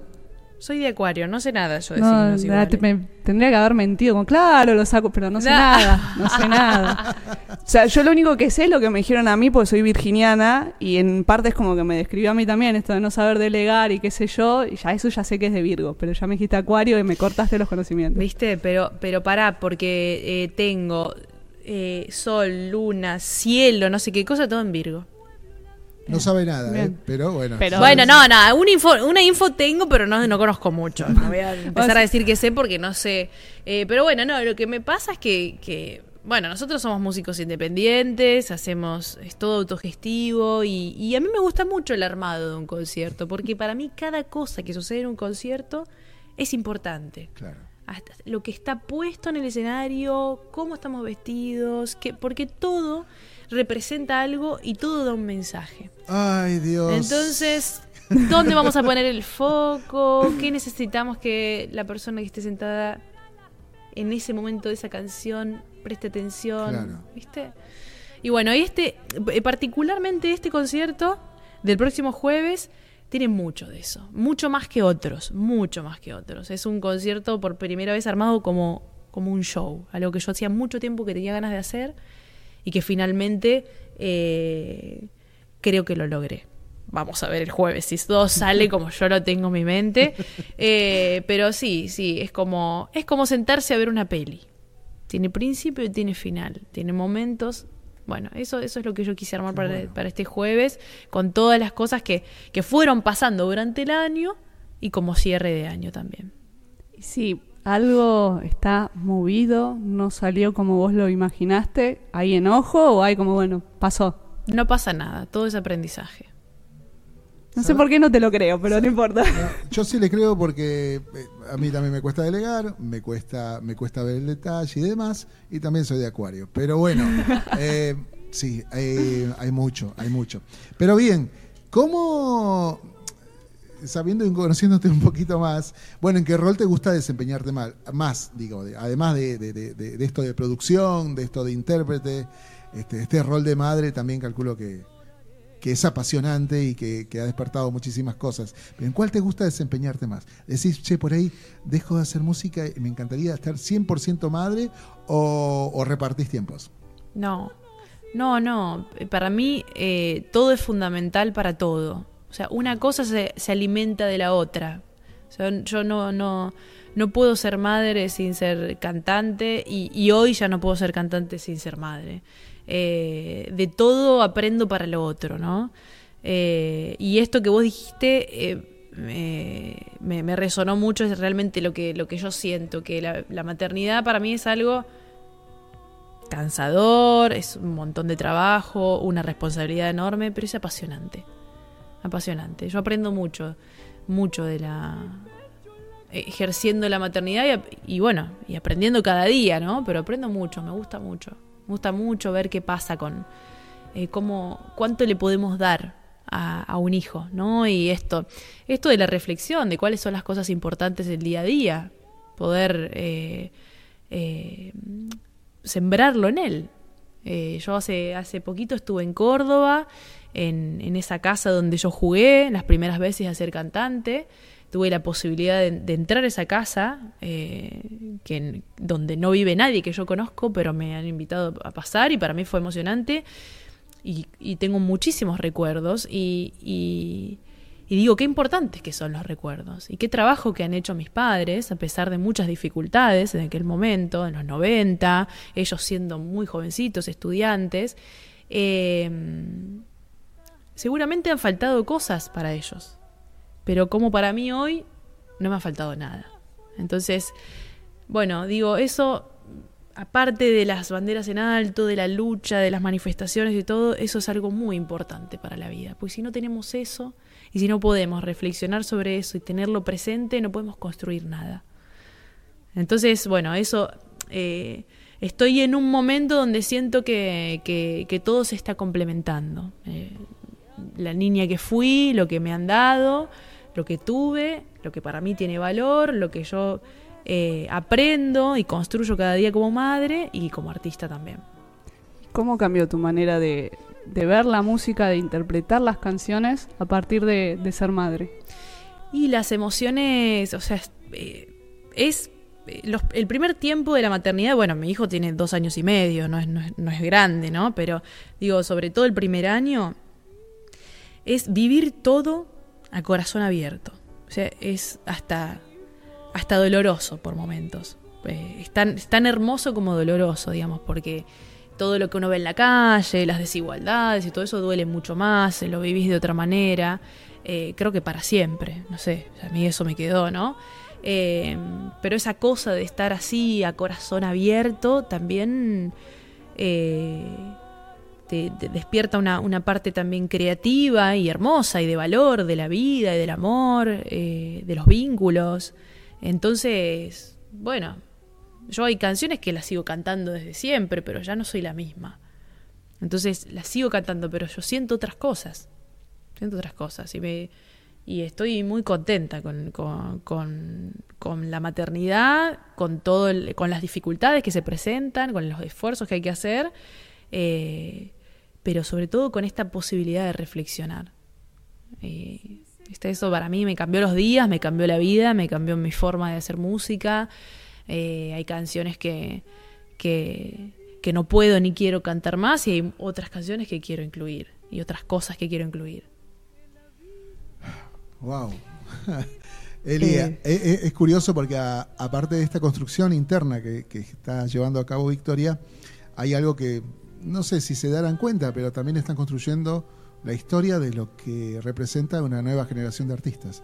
Soy de Acuario, no sé nada yo de
No,
signos
me tendría que haber mentido, como claro, lo saco, pero no sé
No.
nada, no sé nada. O sea, yo lo único que sé es lo que me dijeron a mí, porque soy virginiana, y en parte es como que me describió a mí también esto de no saber delegar y qué sé yo, y ya eso ya sé que es de Virgo, pero ya me dijiste Acuario y me cortaste los conocimientos.
¿Viste? Pero, pero pará, porque eh, tengo eh, sol, luna, cielo, no sé qué cosa, todo en Virgo.
No sabe nada. ¿eh? pero bueno.
Pero-
Bueno, no, no, una info, una info tengo, pero no, no conozco mucho. No voy a empezar a decir que sé porque no sé. Eh, pero bueno, no, lo que me pasa es que, que, bueno, nosotros somos músicos independientes, hacemos, es todo autogestivo y, y a mí me gusta mucho el armado de un concierto, porque para mí cada cosa que sucede en un concierto es importante.
Claro.
hasta lo que está puesto en el escenario, cómo estamos vestidos, que, porque todo representa algo y todo da un mensaje.
Ay, Dios.
Entonces, ¿dónde vamos a poner el foco? ¿Qué necesitamos que la persona que esté sentada en ese momento de esa canción preste atención?
Claro.
¿Viste? Y bueno, este, eh, particularmente este concierto del próximo jueves, tiene mucho de eso. Mucho más que otros, mucho más que otros. Es un concierto por primera vez armado como, como un show, algo que yo hacía mucho tiempo que tenía ganas de hacer y que finalmente eh, creo que lo logré. Vamos a ver el jueves si todo sale como yo lo tengo en mi mente. Eh, pero sí, sí, es como, es como sentarse a ver una peli. Tiene principio y tiene final. Tiene momentos. Bueno, eso, eso es lo que yo quise armar para, para este jueves, con todas las cosas que, que fueron pasando durante el año y como cierre de año también.
Si algo está movido, no salió como vos lo imaginaste, ¿hay enojo o hay como, bueno, pasó?
No pasa nada, todo es aprendizaje.
No sé por qué no te lo creo, pero no importa.
No, yo sí le creo porque eh, a mí también me cuesta delegar, me cuesta, me cuesta ver el detalle y demás, y también soy de acuario. Pero bueno, eh, sí, hay, hay mucho, hay mucho. Pero bien, ¿cómo, sabiendo y conociéndote un poquito más, bueno, ¿en qué rol te gusta desempeñarte mal, más? Digo, de- además de, de- de- esto de producción, de esto de intérprete, este, este rol de madre también calculo que, que es apasionante y que, ha despertado muchísimas cosas. ¿en cuál te gusta desempeñarte más? Decís, che, por ahí dejo de hacer música y me encantaría estar 100% madre o, o repartís tiempos.
No, no, no. Para mí eh, todo es fundamental para todo. O sea, una cosa se, se alimenta de la otra. O sea, yo no, no, no puedo ser madre sin ser cantante y, y hoy ya no puedo ser cantante sin ser madre. Eh, de todo aprendo para lo otro, ¿no? Eh, y esto que vos dijiste eh, me, me- resonó mucho, es realmente lo que, lo que yo siento, que la, la maternidad para mí es algo cansador, es un montón de trabajo, una responsabilidad enorme, pero es apasionante. Apasionante. Yo aprendo mucho, mucho de la ejerciendo la maternidad y, bueno, y aprendiendo cada día, ¿no? Pero aprendo mucho, me gusta mucho. Me gusta mucho ver qué pasa con eh, cómo, cuánto le podemos dar a, un hijo, ¿no? Y esto, esto de la reflexión, de cuáles son las cosas importantes del día a día, poder eh, eh, sembrarlo en él. Yo hace, hace poquito estuve en Córdoba, en, esa casa donde yo jugué las primeras veces a ser cantante. Tuve la posibilidad de, entrar a esa casa, eh, que, donde no vive nadie que yo conozco, pero me han invitado a pasar y para mí fue emocionante. Y, tengo muchísimos recuerdos y digo, qué importantes que son los recuerdos y qué trabajo que han hecho mis padres, a pesar de muchas dificultades en aquel momento, en los 90, ellos siendo muy jovencitos, estudiantes. eh, seguramente han faltado cosas para ellos, pero como para mí hoy, no me ha faltado nada. Entonces, bueno, digo, eso, aparte de las banderas en alto, de la lucha, de las manifestaciones y todo, eso es algo muy importante para la vida. Porque si no tenemos eso, y si no podemos reflexionar sobre eso y tenerlo presente, no podemos construir nada. Entonces, bueno, eso, eh, estoy en un momento donde siento que, que- todo se está complementando. Eh, la niña que fui, lo que me han dado, lo que tuve, lo que para mí tiene valor, lo que yo eh, aprendo y construyo cada día como madre y como artista también.
¿Cómo cambió tu manera de, de ver la música, de interpretar las canciones a partir de, de ser madre?
Y las emociones, o sea, es, eh, es, eh, los- el primer tiempo de la maternidad, bueno, mi hijo tiene dos años y medio, no es, no es, no es grande, ¿no? Pero digo, sobre todo el primer año, es vivir todo a corazón abierto. O sea, es hasta, hasta doloroso por momentos. Eh, es, tan, hermoso como doloroso, digamos, porque todo lo que uno ve en la calle, las desigualdades y todo eso duele mucho más, eh, lo vivís de otra manera, eh, creo que para siempre, no sé, a mí eso me quedó, ¿no? Pero esa cosa de estar así a corazón abierto también te, te despierta una, parte también creativa y hermosa y de valor de la vida y del amor, eh, de los vínculos. Entonces, bueno, yo hay canciones que las sigo cantando desde siempre, pero ya no soy la misma. Entonces las sigo cantando, pero yo siento otras cosas. Siento otras cosas. Y, me, y estoy muy contenta con, con, con- con la maternidad, con, todo el- con las dificultades que se presentan, con los esfuerzos que hay que hacer, eh, pero sobre todo con esta posibilidad de reflexionar. Eh, este, eso para mí me cambió los días, me cambió la vida, me cambió mi forma de hacer música. Eh, hay canciones que, que, que no puedo ni quiero cantar más y hay otras canciones que quiero incluir y otras cosas que quiero incluir.
Wow. Elia,
Eh.
e- e- es, curioso porque a- aparte de esta construcción interna que, que está llevando a cabo Victoria, hay algo que no sé si se darán cuenta, pero también están construyendo la historia de lo que representa una nueva generación de artistas.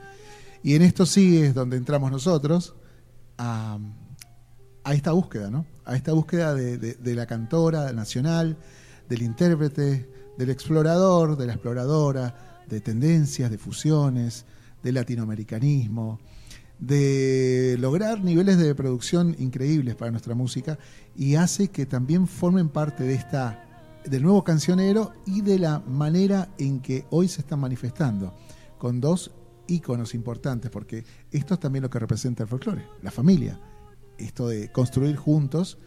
Y en esto sí es donde entramos nosotros a, esta búsqueda, ¿no? A esta búsqueda de, de- de la cantora nacional, del intérprete, del explorador, de la exploradora, de tendencias, de fusiones, del latinoamericanismo, de lograr niveles de producción increíbles para nuestra música y hace que también formen parte de esta del nuevo cancionero y de la manera en que hoy se están manifestando con dos íconos importantes porque esto es también lo que representa el folclore, la familia, esto de construir juntos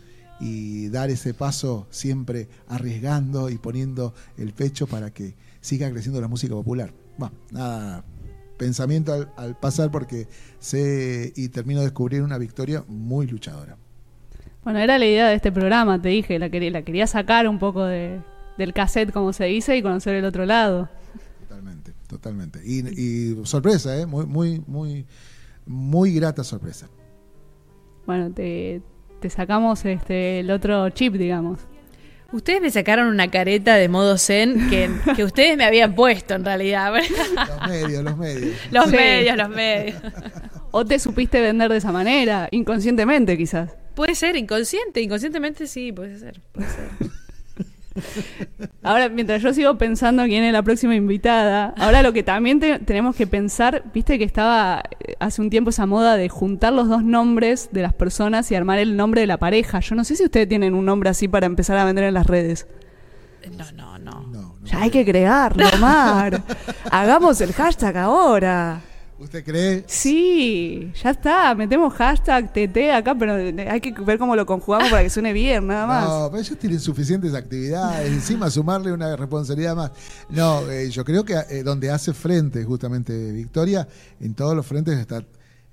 y dar ese paso siempre arriesgando y poniendo el pecho para que siga creciendo la música popular. Bueno, nada, pensamiento al, al pasar porque sé y termino de descubrir una victoria muy luchadora.
Bueno, era la idea de este programa, te dije, la quería, la quería sacar un poco de, del cassette, como se dice, y conocer el otro lado.
Totalmente, totalmente. Y, y sorpresa, ¿eh? Muy, muy, muy, muy grata sorpresa.
Bueno, te, te sacamos este el otro chip, digamos.
Ustedes me sacaron una careta de modo zen que, que ustedes me habían puesto en realidad.
Los medios, los medios.
los
Sí.
medios, los medios.
O te supiste vender de esa manera, inconscientemente quizás.
Puede ser inconsciente, inconscientemente sí, puede ser. Puede ser.
Ahora, mientras yo sigo pensando quién es la próxima invitada, ahora lo que también te- tenemos que pensar, viste que estaba eh, hace un tiempo esa moda de juntar los dos nombres de las personas y armar el nombre de la pareja. Yo no sé si ustedes tienen un nombre así para empezar a vender en las redes.
No, no, no.
No, no.
Ya hay que crearlo, Mar. Hagamos el hashtag ahora.
¿Usted cree?
Sí, ya está. Metemos hashtag TT acá, pero hay que ver cómo lo conjugamos para que suene bien, nada más.
No, pero ellos tienen suficientes actividades, encima sumarle una responsabilidad más. No, eh, yo creo que eh, donde hace frente justamente Victoria, en todos los frentes está,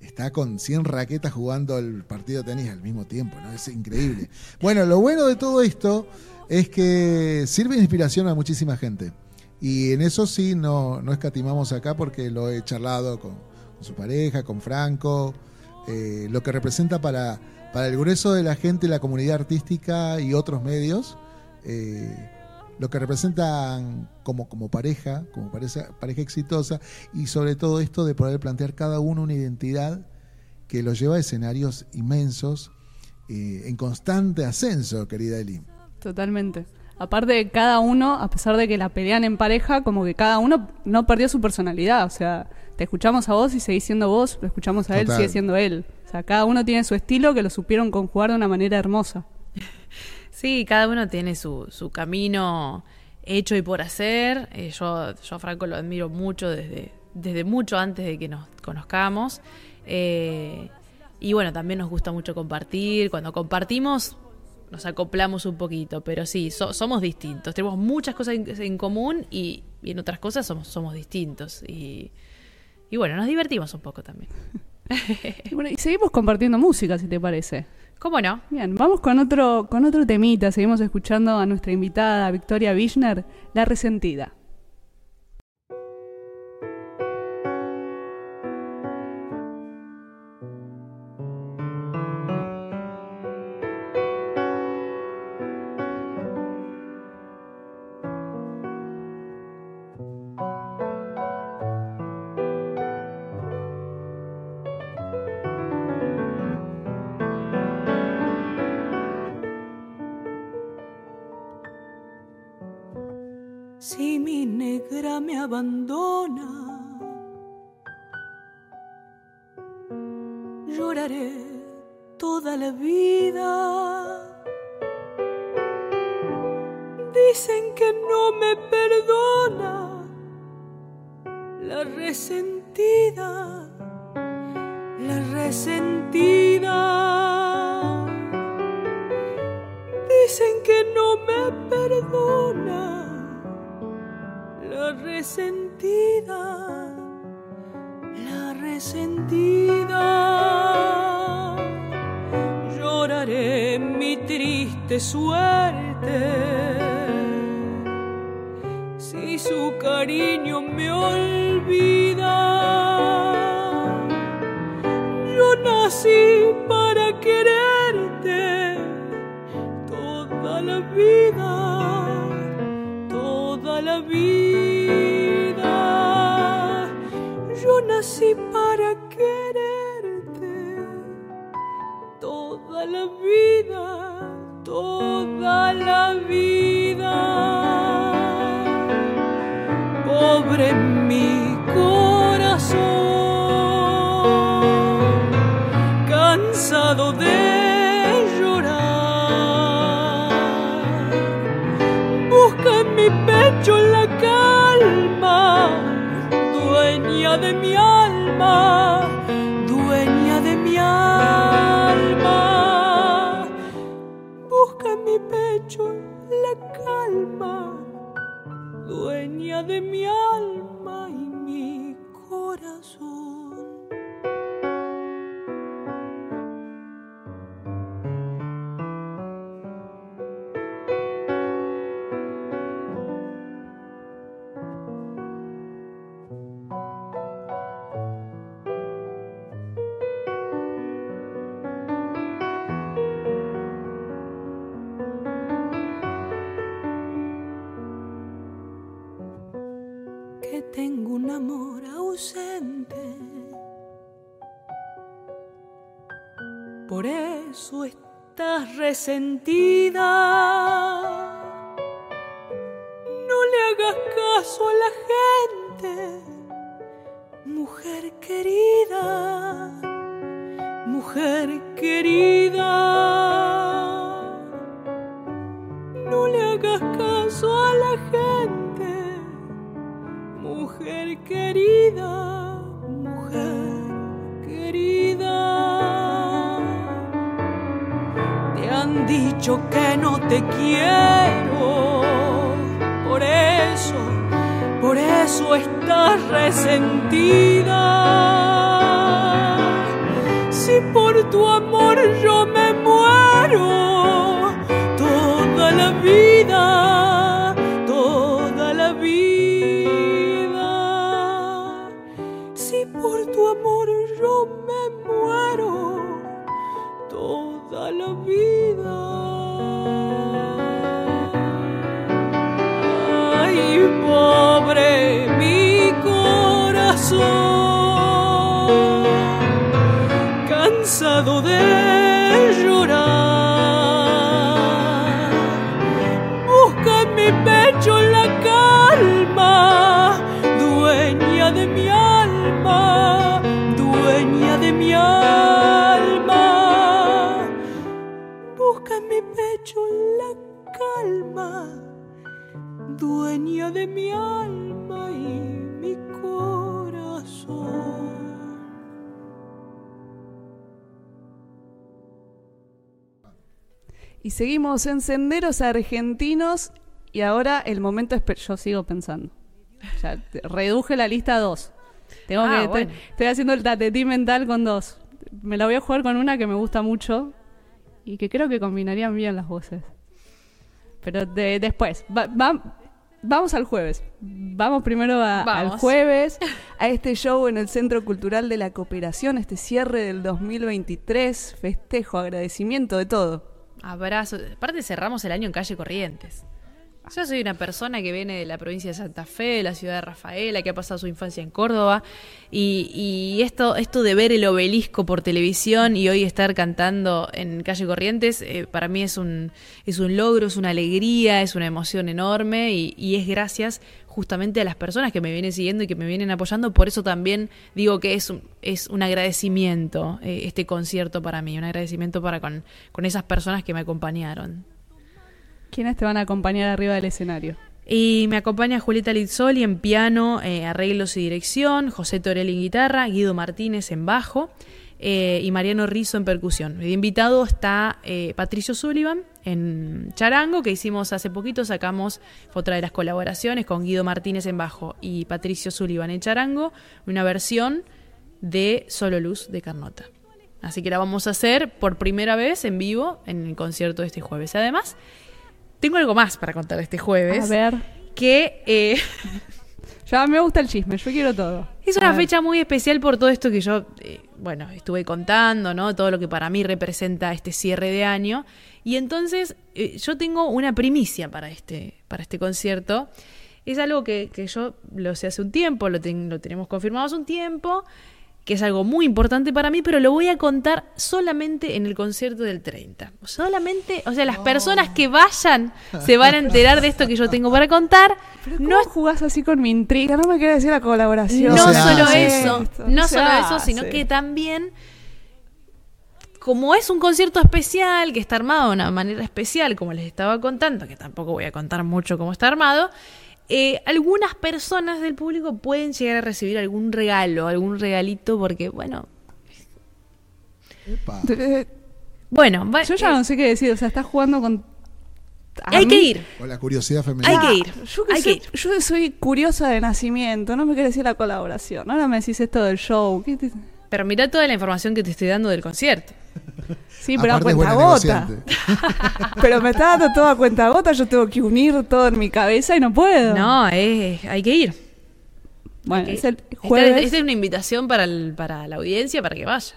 está con 100 raquetas jugando el partido de tenis al mismo tiempo, ¿no? Es increíble. Bueno, lo bueno de todo esto es que sirve de inspiración a muchísima gente. Y en eso sí no, no escatimamos acá porque lo he charlado con, su pareja, con Franco, eh, lo que representa para, para el grueso de la gente, la comunidad artística y otros medios, eh, lo que representan como, como pareja, como pareja, pareja exitosa, y sobre todo esto de poder plantear cada uno una identidad que los lleva a escenarios inmensos, eh, en constante ascenso, querida Eli.
Totalmente. Aparte de cada uno, a pesar de que la pelean en pareja, como que cada uno no perdió su personalidad. O sea, te escuchamos a vos y seguís siendo vos, lo escuchamos a él,
Total.
sigue siendo él. O sea, cada uno tiene su estilo que lo supieron conjugar de una manera hermosa.
Sí, cada uno tiene su, su camino hecho y por hacer. Eh, yo, yo a Franco lo admiro mucho desde, desde mucho antes de que nos conozcamos. Eh, y bueno, también nos gusta mucho compartir. Cuando compartimos nos acoplamos un poquito, pero sí, so- somos distintos. Tenemos muchas cosas en, en común y, y en otras cosas somos, somos distintos. Y, Y bueno, nos divertimos un poco también.
Y bueno, y seguimos compartiendo música, si te parece.
¿Cómo no?
Bien, vamos con otro, con otro temita. Seguimos escuchando a nuestra invitada Victoria Wichner, La Resentida.
La resentida. Lloraré mi triste suerte si su cariño me olvida. Yo nací para quererte toda la vida la vida, toda la vida. Pobre mi corazón, cansado de llorar busca en mi pecho de mi alma y mi corazón. Estás resentida. No le hagas caso a la gente, mujer querida, mujer querida. Dicho que no te quiero, por eso, por eso estás resentida. Si por tu amor yo me muero,
seguimos en Senderos Argentinos y ahora el momento es... Yo sigo pensando. Ya reduje la lista a dos. Tengo
Ah,
que, estoy-
bueno.
estoy, haciendo el tatetí mental con dos. Me la voy a jugar con una que me gusta mucho y que creo que combinarían bien las voces. Pero de- después, va- va- vamos al jueves. Vamos primero a- al jueves, a este show en el Centro Cultural de la Cooperación, este cierre del 2023, festejo, agradecimiento de todo.
Abrazo. Aparte cerramos el año en calle Corrientes. Yo soy una persona que viene de la provincia de Santa Fe, de la ciudad de Rafaela, que ha pasado su infancia en Córdoba. Y, y esto, esto de ver el obelisco por televisión y hoy estar cantando en calle Corrientes, eh, para mí es un, es un logro, es una alegría, es una emoción enorme y, y es gracias justamente a las personas que me vienen siguiendo y que me vienen apoyando. Por eso también digo que es un, es un agradecimiento eh, este concierto para mí, un agradecimiento para con, con esas personas que me acompañaron.
¿Quiénes te van a acompañar arriba del escenario?
Y me acompaña Julieta Lizzoli en piano, eh, arreglos y dirección, José Torelli en guitarra, Guido Martínez en bajo eh, y Mariano Rizzo en percusión. De invitado está eh, Patricio Sullivan en charango, que hicimos hace poquito, sacamos, otra de las colaboraciones con Guido Martínez en bajo y Patricio Sullivan en charango, una versión de Solo Luz de Carnota. Así que la vamos a hacer por primera vez en vivo en el concierto de este jueves. Además, tengo algo más para contar este jueves
A ver,
que eh,
ya me gusta el chisme, yo quiero todo.
es una fecha muy especial por todo esto que yo, eh, bueno, estuve contando, ¿no? Todo lo que para mí representa este cierre de año. Y entonces eh, yo tengo una primicia para este, para este concierto. Es algo que, que yo lo sé hace un tiempo, lo, ten- lo tenemos confirmado hace un tiempo, que es algo muy importante para mí, pero lo voy a contar solamente en el concierto del 30. Solamente, o sea, las personas que vayan se van a enterar de esto que yo tengo para contar.
¿Cómo
No
jugás así con mi intriga? No me quieres decir la colaboración.
no
se
solo
hace.
eso, no
se
solo eso, sino que también, como es un concierto especial, que está armado de una manera especial, como les estaba contando, que tampoco voy a contar mucho cómo está armado, eh, algunas personas del público pueden llegar a recibir algún regalo, algún regalito, porque, bueno,
Epa.
Bueno, va-
Yo ya
eh,
no sé qué decir, o sea, estás jugando con...
hay
mí-
que ir.
Con la curiosidad femenina.
Hay que ir,
Yo, que
hay
soy,
que ir.
yo soy curiosa de nacimiento, no me querés decir la colaboración. Ahora me decís esto del show. ¿qué te-
Pero mira toda la información que te estoy dando del concierto.
Sí, pero a
Aparte
cuenta gota. Pero me está dando todo a cuenta gota, yo tengo que unir todo en mi cabeza y no puedo.
No, es, hay que ir.
Bueno, es el.
Esta-
jueves.
Esta es una invitación para, el- para la audiencia para que vaya.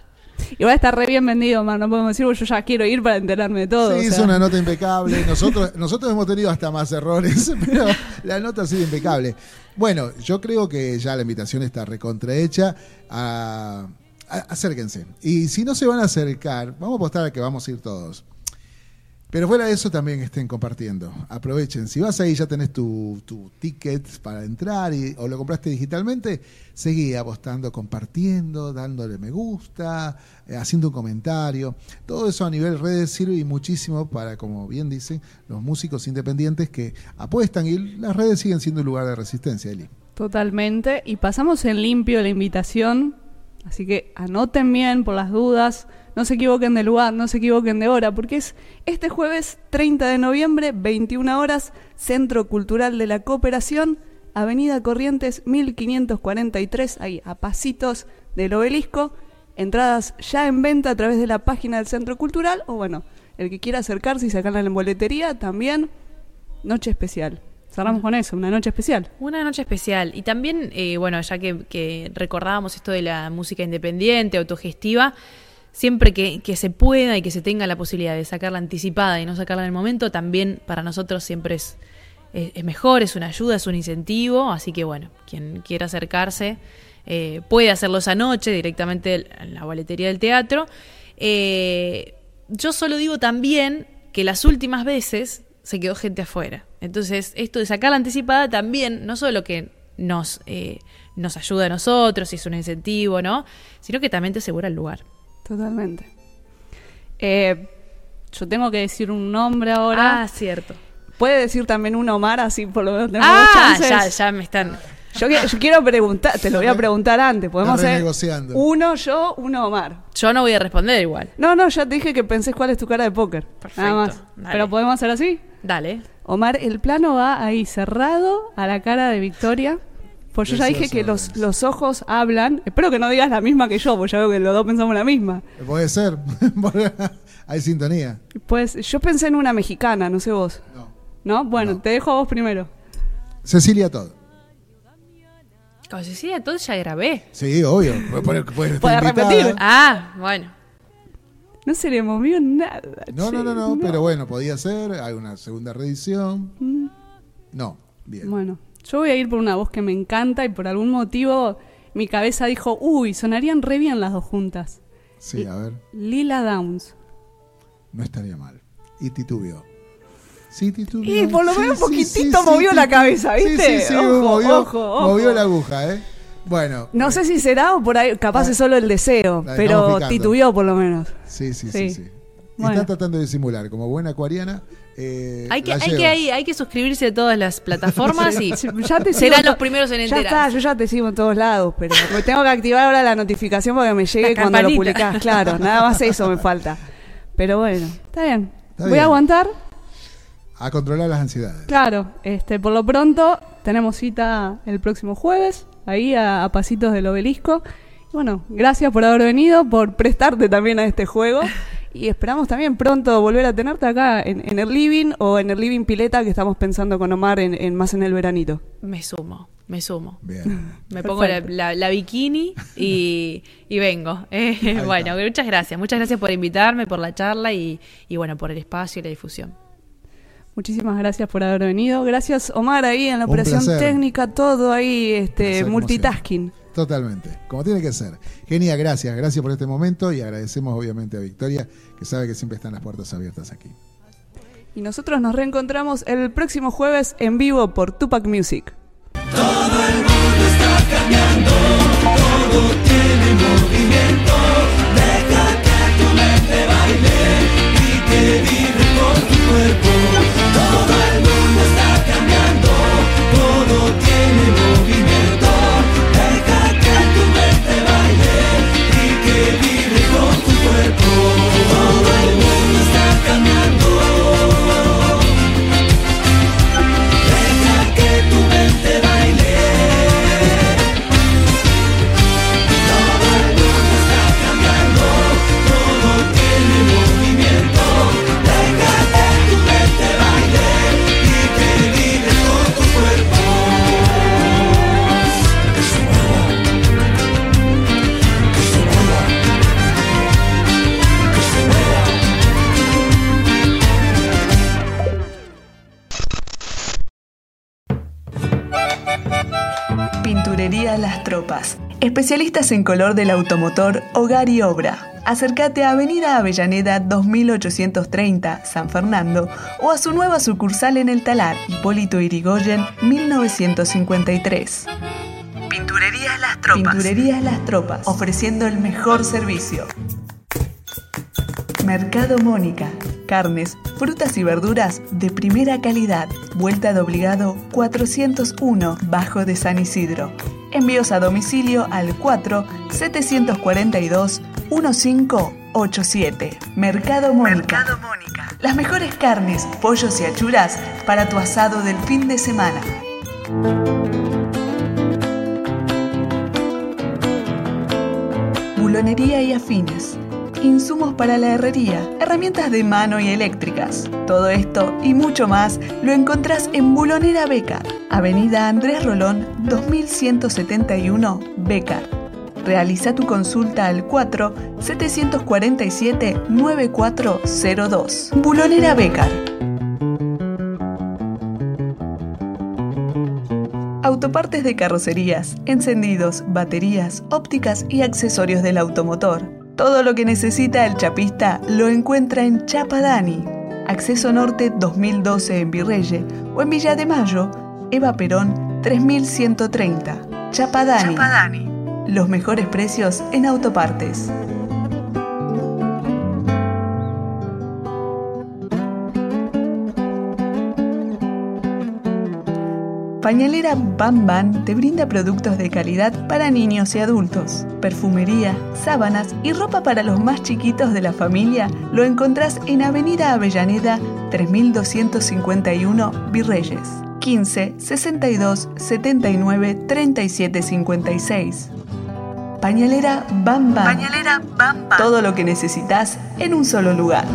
Igual está re bien vendido, man. No podemos decir, porque yo ya quiero ir para enterarme de todo.
Sí,
o
es una nota impecable. Nosotros, nosotros hemos tenido hasta más errores, pero la nota ha sido impecable. Bueno, yo creo que ya la invitación está recontrahecha. A- acérquense. Y si no se van a acercar, vamos a apostar a que vamos a ir todos. Pero fuera de eso también estén compartiendo. Aprovechen. Si vas ahí ya tenés tu, tu ticket para entrar y, o lo compraste digitalmente, seguí apostando, compartiendo, dándole me gusta, eh, haciendo un comentario. Todo eso a nivel redes sirve y muchísimo para, como bien dicen, los músicos independientes que apuestan y las redes siguen siendo un lugar de resistencia, Eli.
Totalmente. Y pasamos en limpio la invitación. Así que anoten bien por las dudas. No se equivoquen de lugar, no se equivoquen de hora, porque es este jueves 30 de noviembre, 21 horas, Centro Cultural de la Cooperación, Avenida Corrientes 1543, ahí a pasitos del obelisco. Entradas ya en venta a través de la página del Centro Cultural, o bueno, el que quiera acercarse y sacarla en boletería, también noche especial. Cerramos con eso, una noche especial.
Una noche especial. Y también, eh, bueno, ya que, recordábamos esto de la música independiente, autogestiva, siempre que, se pueda y que se tenga la posibilidad de sacarla anticipada y no sacarla en el momento, también para nosotros siempre es, es, es mejor, es una ayuda, es un incentivo. Así que, bueno, quien quiera acercarse eh, puede hacerlo esa noche directamente en la boletería del teatro. Eh, yo solo digo también que las últimas veces se quedó gente afuera. Entonces, esto de sacar la anticipada también, no solo que nos, eh, nos ayuda a nosotros y es un incentivo, ¿no? Sino que también te asegura el lugar.
Totalmente. Eh, yo tengo que decir un nombre ahora.
Ah, cierto.
Puede decir también un Omar, así por lo menos
Ah,
dos
ya,
chances.
ya me están.
Yo, qui- yo quiero preguntar, te lo voy a preguntar antes. Podemos hacer uno yo, uno Omar.
Yo no voy a responder igual.
No, no, ya te dije que pensés cuál es tu cara de póker.
Perfecto,
Nada más.
dale.
Pero podemos hacer así.
Dale.
Omar, el plano va ahí cerrado a la cara de Victoria. Pues yo ya dije que los, los ojos hablan. Espero que no digas la misma que yo, porque ya veo que los dos pensamos la misma.
Puede ser. Hay sintonía.
Pues yo pensé en una mexicana, no sé vos.
No.
¿No? Bueno,
No.
te dejo a vos primero.
Cecilia Todd.
Con Cecilia todo ya grabé.
Sí, obvio. Puede, puede estar
Puede
invitada.
repetir.
Ah, bueno.
No se le movió nada.
No, no,
che,
no, no, pero bueno, podía ser. Hay una segunda reedición.
Mm.
No, bien.
Bueno, yo voy a ir por una voz que me encanta y por algún motivo mi cabeza dijo, uy, sonarían re bien las dos juntas.
Sí, a ver.
Lila Downs.
No estaría mal. Y titubeó. Sí, titubeó.
Y por lo menos
Sí,
un poquitito
sí, sí,
movió la cabeza, ¿viste?
Sí, sí,
Ojo,
movió,
ojo, ojo.
movió la aguja, ¿eh? Bueno.
No sé si será o por ahí, capaz es solo el deseo, pero titubeó por lo menos.
Sí, sí,
Sí.
sí, sí. Y
Bueno.
Está tratando de simular, como buena acuariana. eh,
Hay que, hay, que, hay, hay que suscribirse a todas las plataformas y
Ya te
serán los primeros en
Ya está,
enterar.
yo ya te sigo en todos lados, pero me tengo que activar ahora la notificación para que me llegue
La
cuando lo publicás. Claro, nada más eso me falta. Pero bueno, está bien.
Está
Voy
bien.
a aguantar.
A controlar las ansiedades.
Claro, este, por lo pronto tenemos cita el próximo jueves, ahí a, a pasitos del obelisco. Y bueno, gracias por haber venido, por prestarte también a este juego. Y esperamos también pronto volver a tenerte acá en, en el living o en el living pileta que estamos pensando con Omar en, en- más en el veranito.
Me sumo, me sumo.
Bien.
Me pongo la,
Perfecto.
la- la bikini y, y vengo. Eh, bueno, muchas gracias. Muchas gracias por invitarme, por la charla y, y bueno, por el espacio y la difusión.
Muchísimas gracias por haber venido. Gracias Omar ahí en la
Un
operación
placer.
técnica, todo ahí, este, multitasking.
Totalmente, como tiene que ser. Genia, gracias, gracias por este momento y agradecemos obviamente a Victoria, que sabe que siempre están las puertas abiertas aquí.
Y nosotros nos reencontramos el próximo jueves en vivo por Tupac Music.
Pinturería Las Tropas. Especialistas en color del automotor, hogar y obra. Acércate a Avenida Avellaneda 2830, San Fernando, o a su nueva sucursal en el Talar, Hipólito Irigoyen, 1953. Pinturerías Las Tropas. Pinturerías Las Tropas, ofreciendo el mejor servicio. Mercado Mónica. Carnes, frutas y verduras de primera calidad. Vuelta de obligado 401, Bajo de San Isidro. Envíos a domicilio al 4 742 1587. Mercado Mónica. Las mejores carnes, pollos y achuras para tu asado del fin de semana. Bulonería y afines. Insumos para la herrería, herramientas de mano y eléctricas. Todo esto y mucho más lo encontrás en Bulonera Becar, Avenida Andrés Rolón 2171 Becar. Realiza tu consulta al 4 747 9402. Bulonera Becar. Autopartes de carrocerías, encendidos, baterías, ópticas y accesorios del automotor. Todo lo que necesita el chapista lo encuentra en Chapadani. Acceso Norte 2012 en Virreye o en Villa de Mayo, Eva Perón 3130. Chapadani. Los mejores precios en autopartes. Pañalera Bam Bam te brinda productos de calidad para niños y adultos. Perfumería, sábanas y ropa para los más chiquitos de la familia lo encontrás en Avenida Avellaneda 3251 Virreyes. 15 62 79 37 56. Pañalera Bam Bam. Pañalera Bam Bam. Todo lo que necesitas en un solo lugar.